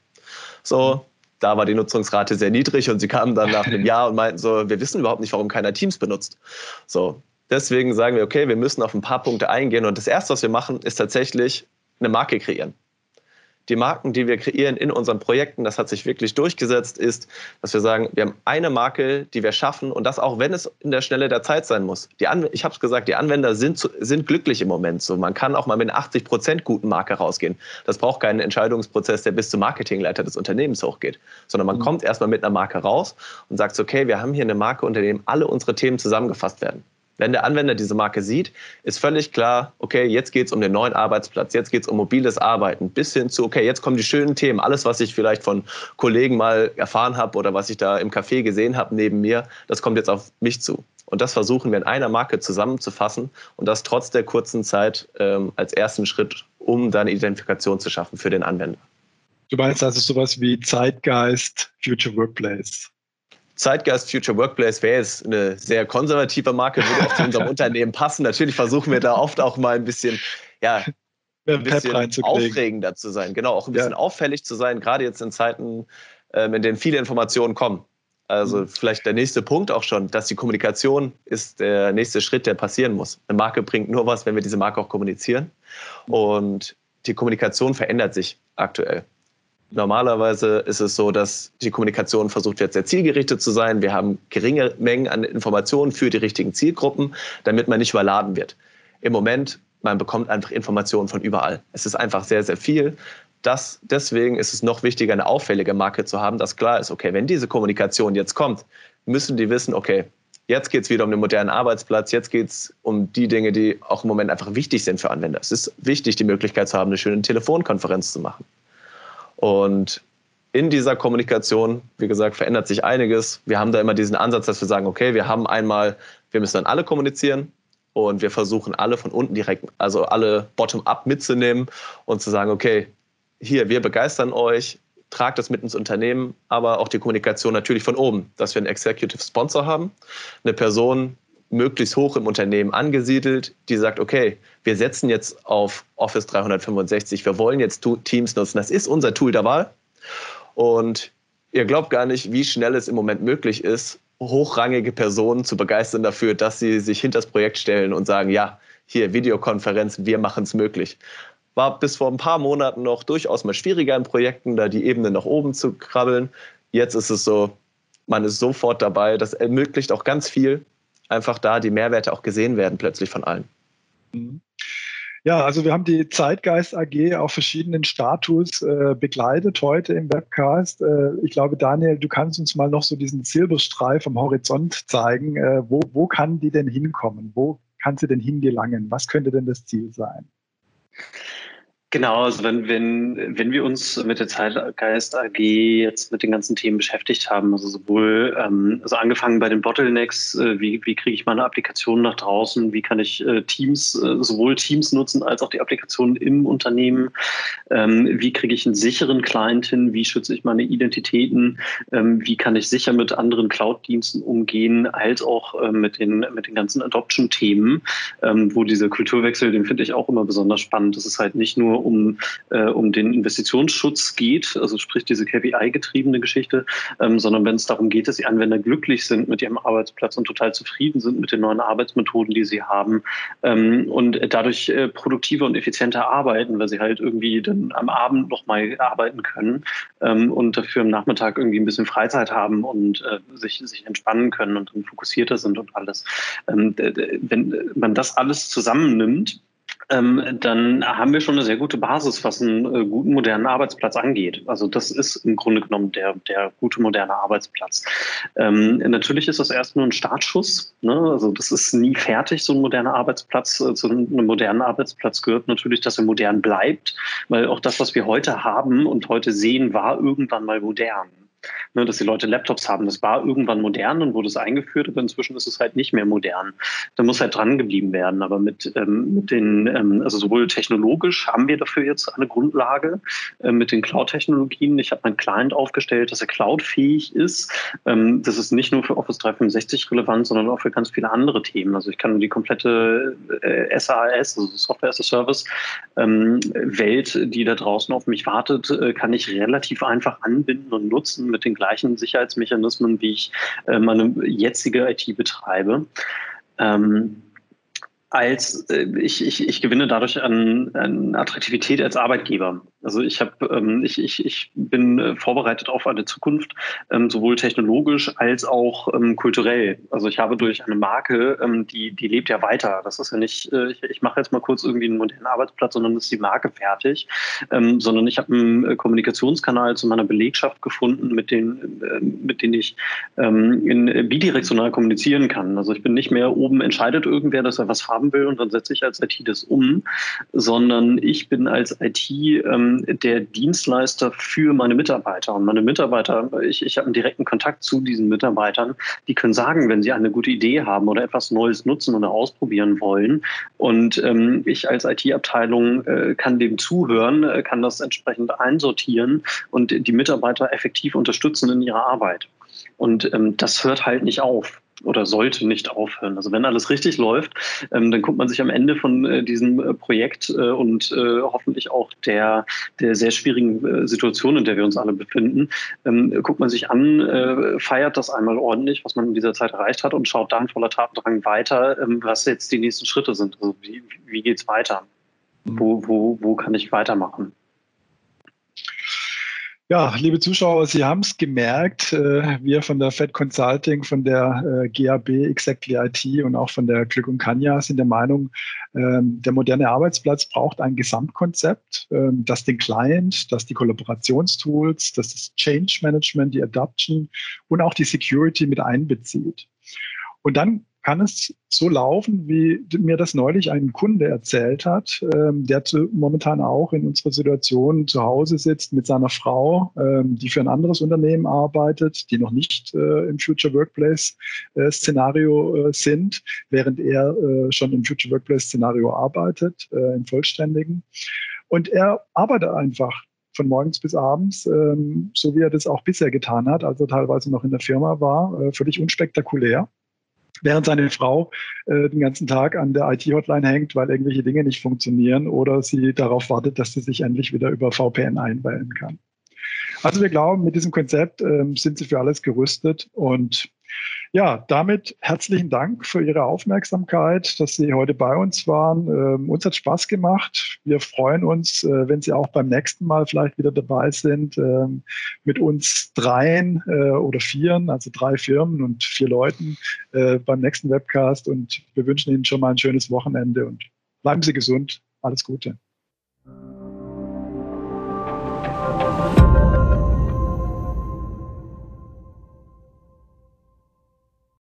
So, da war die Nutzungsrate sehr niedrig und sie kamen dann nach einem Jahr und meinten so, wir wissen überhaupt nicht, warum keiner Teams benutzt. So, deswegen sagen wir, okay, wir müssen auf ein paar Punkte eingehen und das erste, was wir machen, ist tatsächlich eine Marke kreieren die Marken, die wir kreieren in unseren Projekten, das hat sich wirklich durchgesetzt, ist, dass wir sagen, wir haben eine Marke, die wir schaffen und das auch, wenn es in der Schnelle der Zeit sein muss. Die An ich habe es gesagt, die Anwender sind, sind glücklich im Moment. So, man kann auch mal mit einer 80 Prozent guten Marke rausgehen. Das braucht keinen Entscheidungsprozess, der bis zum Marketingleiter des Unternehmens hochgeht, sondern man mhm. kommt erstmal mit einer Marke raus und sagt, okay, wir haben hier eine Marke, unter der alle unsere Themen zusammengefasst werden. Wenn der Anwender diese Marke sieht, ist völlig klar, okay, jetzt geht es um den neuen Arbeitsplatz, jetzt geht es um mobiles Arbeiten, bis hin zu, okay, jetzt kommen die schönen Themen, alles, was ich vielleicht von Kollegen mal erfahren habe oder was ich da im Café gesehen habe neben mir, das kommt jetzt auf mich zu. Und das versuchen wir in einer Marke zusammenzufassen und das trotz der kurzen Zeit ähm, als ersten Schritt, um dann Identifikation zu schaffen für den Anwender. Du meinst also sowas wie Zeitgeist, Future Workplace? Zeitgeist Future Workplace wäre jetzt eine sehr konservative Marke, würde auch zu unserem Unternehmen passen. Natürlich versuchen wir da oft auch mal ein bisschen, ja, ein bisschen aufregender zu sein. Genau, auch ein bisschen ja. auffällig zu sein, gerade jetzt in Zeiten, ähm, in denen viele Informationen kommen. Also mhm. vielleicht der nächste Punkt auch schon, dass die Kommunikation ist der nächste Schritt, der passieren muss. Eine Marke bringt nur was, wenn wir diese Marke auch kommunizieren. Und die Kommunikation verändert sich aktuell. Normalerweise ist es so, dass die Kommunikation versucht wird, sehr zielgerichtet zu sein. Wir haben geringe Mengen an Informationen für die richtigen Zielgruppen, damit man nicht überladen wird. Im Moment man bekommt einfach Informationen von überall. Es ist einfach sehr, sehr viel. Das, deswegen ist es noch wichtiger, eine auffällige Marke zu haben, dass klar ist, okay, wenn diese Kommunikation jetzt kommt, müssen die wissen, okay, jetzt geht es wieder um den modernen Arbeitsplatz, jetzt geht es um die Dinge, die auch im Moment einfach wichtig sind für Anwender. Es ist wichtig, die Möglichkeit zu haben, eine schöne Telefonkonferenz zu machen. Und in dieser Kommunikation, wie gesagt, verändert sich einiges. Wir haben da immer diesen Ansatz, dass wir sagen, okay, wir haben einmal, wir müssen dann alle kommunizieren und wir versuchen alle von unten direkt, also alle bottom-up mitzunehmen und zu sagen, okay, hier, wir begeistern euch, tragt das mit ins Unternehmen, aber auch die Kommunikation natürlich von oben, dass wir einen Executive Sponsor haben, eine Person möglichst hoch im Unternehmen angesiedelt, die sagt, okay, wir setzen jetzt auf Office 365, wir wollen jetzt Teams nutzen, das ist unser Tool der Wahl und ihr glaubt gar nicht, wie schnell es im Moment möglich ist, hochrangige Personen zu begeistern dafür, dass sie sich hinter das Projekt stellen und sagen, ja, hier Videokonferenz, wir machen es möglich. War bis vor ein paar Monaten noch durchaus mal schwieriger in Projekten, da die Ebene nach oben zu krabbeln. Jetzt ist es so, man ist sofort dabei. Das ermöglicht auch ganz viel, einfach da die Mehrwerte auch gesehen werden plötzlich von allen. Ja, also wir haben die Zeitgeist AG auf verschiedenen Status äh, begleitet heute im Webcast. Äh, ich glaube, Daniel, du kannst uns mal noch so diesen Silberstreif am Horizont zeigen. Äh, wo, wo kann die denn hinkommen? Wo kann sie denn hingelangen? Was könnte denn das Ziel sein? Genau, also wenn, wenn, wenn wir uns mit der Zeitgeist AG jetzt mit den ganzen Themen beschäftigt haben, also sowohl ähm, also angefangen bei den Bottlenecks, äh, wie, wie kriege ich meine Applikationen nach draußen, wie kann ich äh, Teams, äh, sowohl Teams nutzen als auch die Applikationen im Unternehmen, ähm, wie kriege ich einen sicheren Client hin, wie schütze ich meine Identitäten, ähm, wie kann ich sicher mit anderen Cloud-Diensten umgehen, als auch äh, mit, den, mit den ganzen Adoption-Themen, ähm, wo dieser Kulturwechsel, den finde ich auch immer besonders spannend. Das ist halt nicht nur um, äh, um den Investitionsschutz geht, also sprich diese KPI-getriebene Geschichte, ähm, sondern wenn es darum geht, dass die Anwender glücklich sind mit ihrem Arbeitsplatz und total zufrieden sind mit den neuen Arbeitsmethoden, die sie haben ähm, und dadurch äh, produktiver und effizienter arbeiten, weil sie halt irgendwie dann am Abend nochmal arbeiten können ähm, und dafür am Nachmittag irgendwie ein bisschen Freizeit haben und äh, sich, sich entspannen können und dann fokussierter sind und alles. Ähm, wenn man das alles zusammennimmt, ähm, dann haben wir schon eine sehr gute Basis, was einen äh, guten modernen Arbeitsplatz angeht. Also das ist im Grunde genommen der, der gute moderne Arbeitsplatz. Ähm, natürlich ist das erst nur ein Startschuss. Ne? Also das ist nie fertig, so ein moderner Arbeitsplatz. Äh, zu einem modernen Arbeitsplatz gehört natürlich, dass er modern bleibt, weil auch das, was wir heute haben und heute sehen, war irgendwann mal modern ne, dass die Leute Laptops haben. Das war irgendwann modern und wurde es eingeführt, aber inzwischen ist es halt nicht mehr modern. Da muss halt dran geblieben werden. Aber mit, ähm, mit den, ähm, also sowohl technologisch haben wir dafür jetzt eine Grundlage äh, mit den Cloud-Technologien. Ich habe meinen Client aufgestellt, dass er cloudfähig ist. Ähm, das ist nicht nur für Office 365 relevant, sondern auch für ganz viele andere Themen. Also ich kann die komplette äh, SAS, also Software as a Service ähm, Welt, die da draußen auf mich wartet, äh, kann ich relativ einfach anbinden und nutzen mit den gleichen Sicherheitsmechanismen, wie ich äh, meine jetzige IT betreibe. Ähm, als äh, ich, ich, ich gewinne dadurch an, an Attraktivität als Arbeitgeber. Also ich habe ähm, ich, ich, ich bin äh, vorbereitet auf eine Zukunft, ähm, sowohl technologisch als auch ähm, kulturell. Also ich habe durch eine Marke, ähm, die, die lebt ja weiter. Das ist ja nicht, äh, ich, ich mache jetzt mal kurz irgendwie einen modernen Arbeitsplatz, sondern ist die Marke fertig. Ähm, sondern ich habe einen äh, Kommunikationskanal zu meiner Belegschaft gefunden, mit denen, äh, mit denen ich ähm, in bidirektional kommunizieren kann. Also ich bin nicht mehr oben entscheidet irgendwer, dass er was haben will und dann setze ich als IT das um, sondern ich bin als IT ähm, der Dienstleister für meine Mitarbeiter. Und meine Mitarbeiter, ich, ich habe einen direkten Kontakt zu diesen Mitarbeitern, die können sagen, wenn sie eine gute Idee haben oder etwas Neues nutzen oder ausprobieren wollen. Und ähm, ich als IT-Abteilung äh, kann dem zuhören, äh, kann das entsprechend einsortieren und die Mitarbeiter effektiv unterstützen in ihrer Arbeit. Und ähm, das hört halt nicht auf oder sollte nicht aufhören. Also wenn alles richtig läuft, ähm, dann guckt man sich am Ende von äh, diesem äh, Projekt äh, und äh, hoffentlich auch der, der sehr schwierigen äh, Situation, in der wir uns alle befinden, ähm, guckt man sich an, feiert das einmal ordentlich, was man in dieser Zeit erreicht hat und schaut dann voller Tatendrang weiter, ähm, was jetzt die nächsten Schritte sind. Also wie, wie geht's weiter? Mhm. Wo, wo, wo kann ich weitermachen? Ja, liebe Zuschauer, Sie haben es gemerkt, äh, wir von der Fed Consulting, von der äh, GAB, Exactly IT und auch von der Glück und Kanya sind der Meinung, ähm, der moderne Arbeitsplatz braucht ein Gesamtkonzept, ähm, das den Client, das die Kollaborationstools, das das Change Management, die Adoption und auch die Security mit einbezieht. Und dann kann es so laufen, wie mir das neulich ein Kunde erzählt hat, ähm, der zu, momentan auch in unserer Situation zu Hause sitzt mit seiner Frau, ähm, die für ein anderes Unternehmen arbeitet, die noch nicht äh, im Future Workplace äh, Szenario äh, sind, während er äh, schon im Future Workplace Szenario arbeitet, äh, im vollständigen. Und er arbeitet einfach von morgens bis abends, ähm, so wie er das auch bisher getan hat, also teilweise noch in der Firma war, äh, völlig unspektakulär während seine Frau äh, den ganzen Tag an der IT-Hotline hängt, weil irgendwelche Dinge nicht funktionieren oder sie darauf wartet, dass sie sich endlich wieder über VPN einwählen kann. Also wir glauben, mit diesem Konzept ähm, sind sie für alles gerüstet und ja, damit herzlichen Dank für Ihre Aufmerksamkeit, dass Sie heute bei uns waren. Ähm, uns hat Spaß gemacht. Wir freuen uns, äh, wenn Sie auch beim nächsten Mal vielleicht wieder dabei sind, ähm, mit uns dreien äh, oder vieren, also drei Firmen und vier Leuten äh, beim nächsten Webcast. Und wir wünschen Ihnen schon mal ein schönes Wochenende und bleiben Sie gesund. Alles Gute.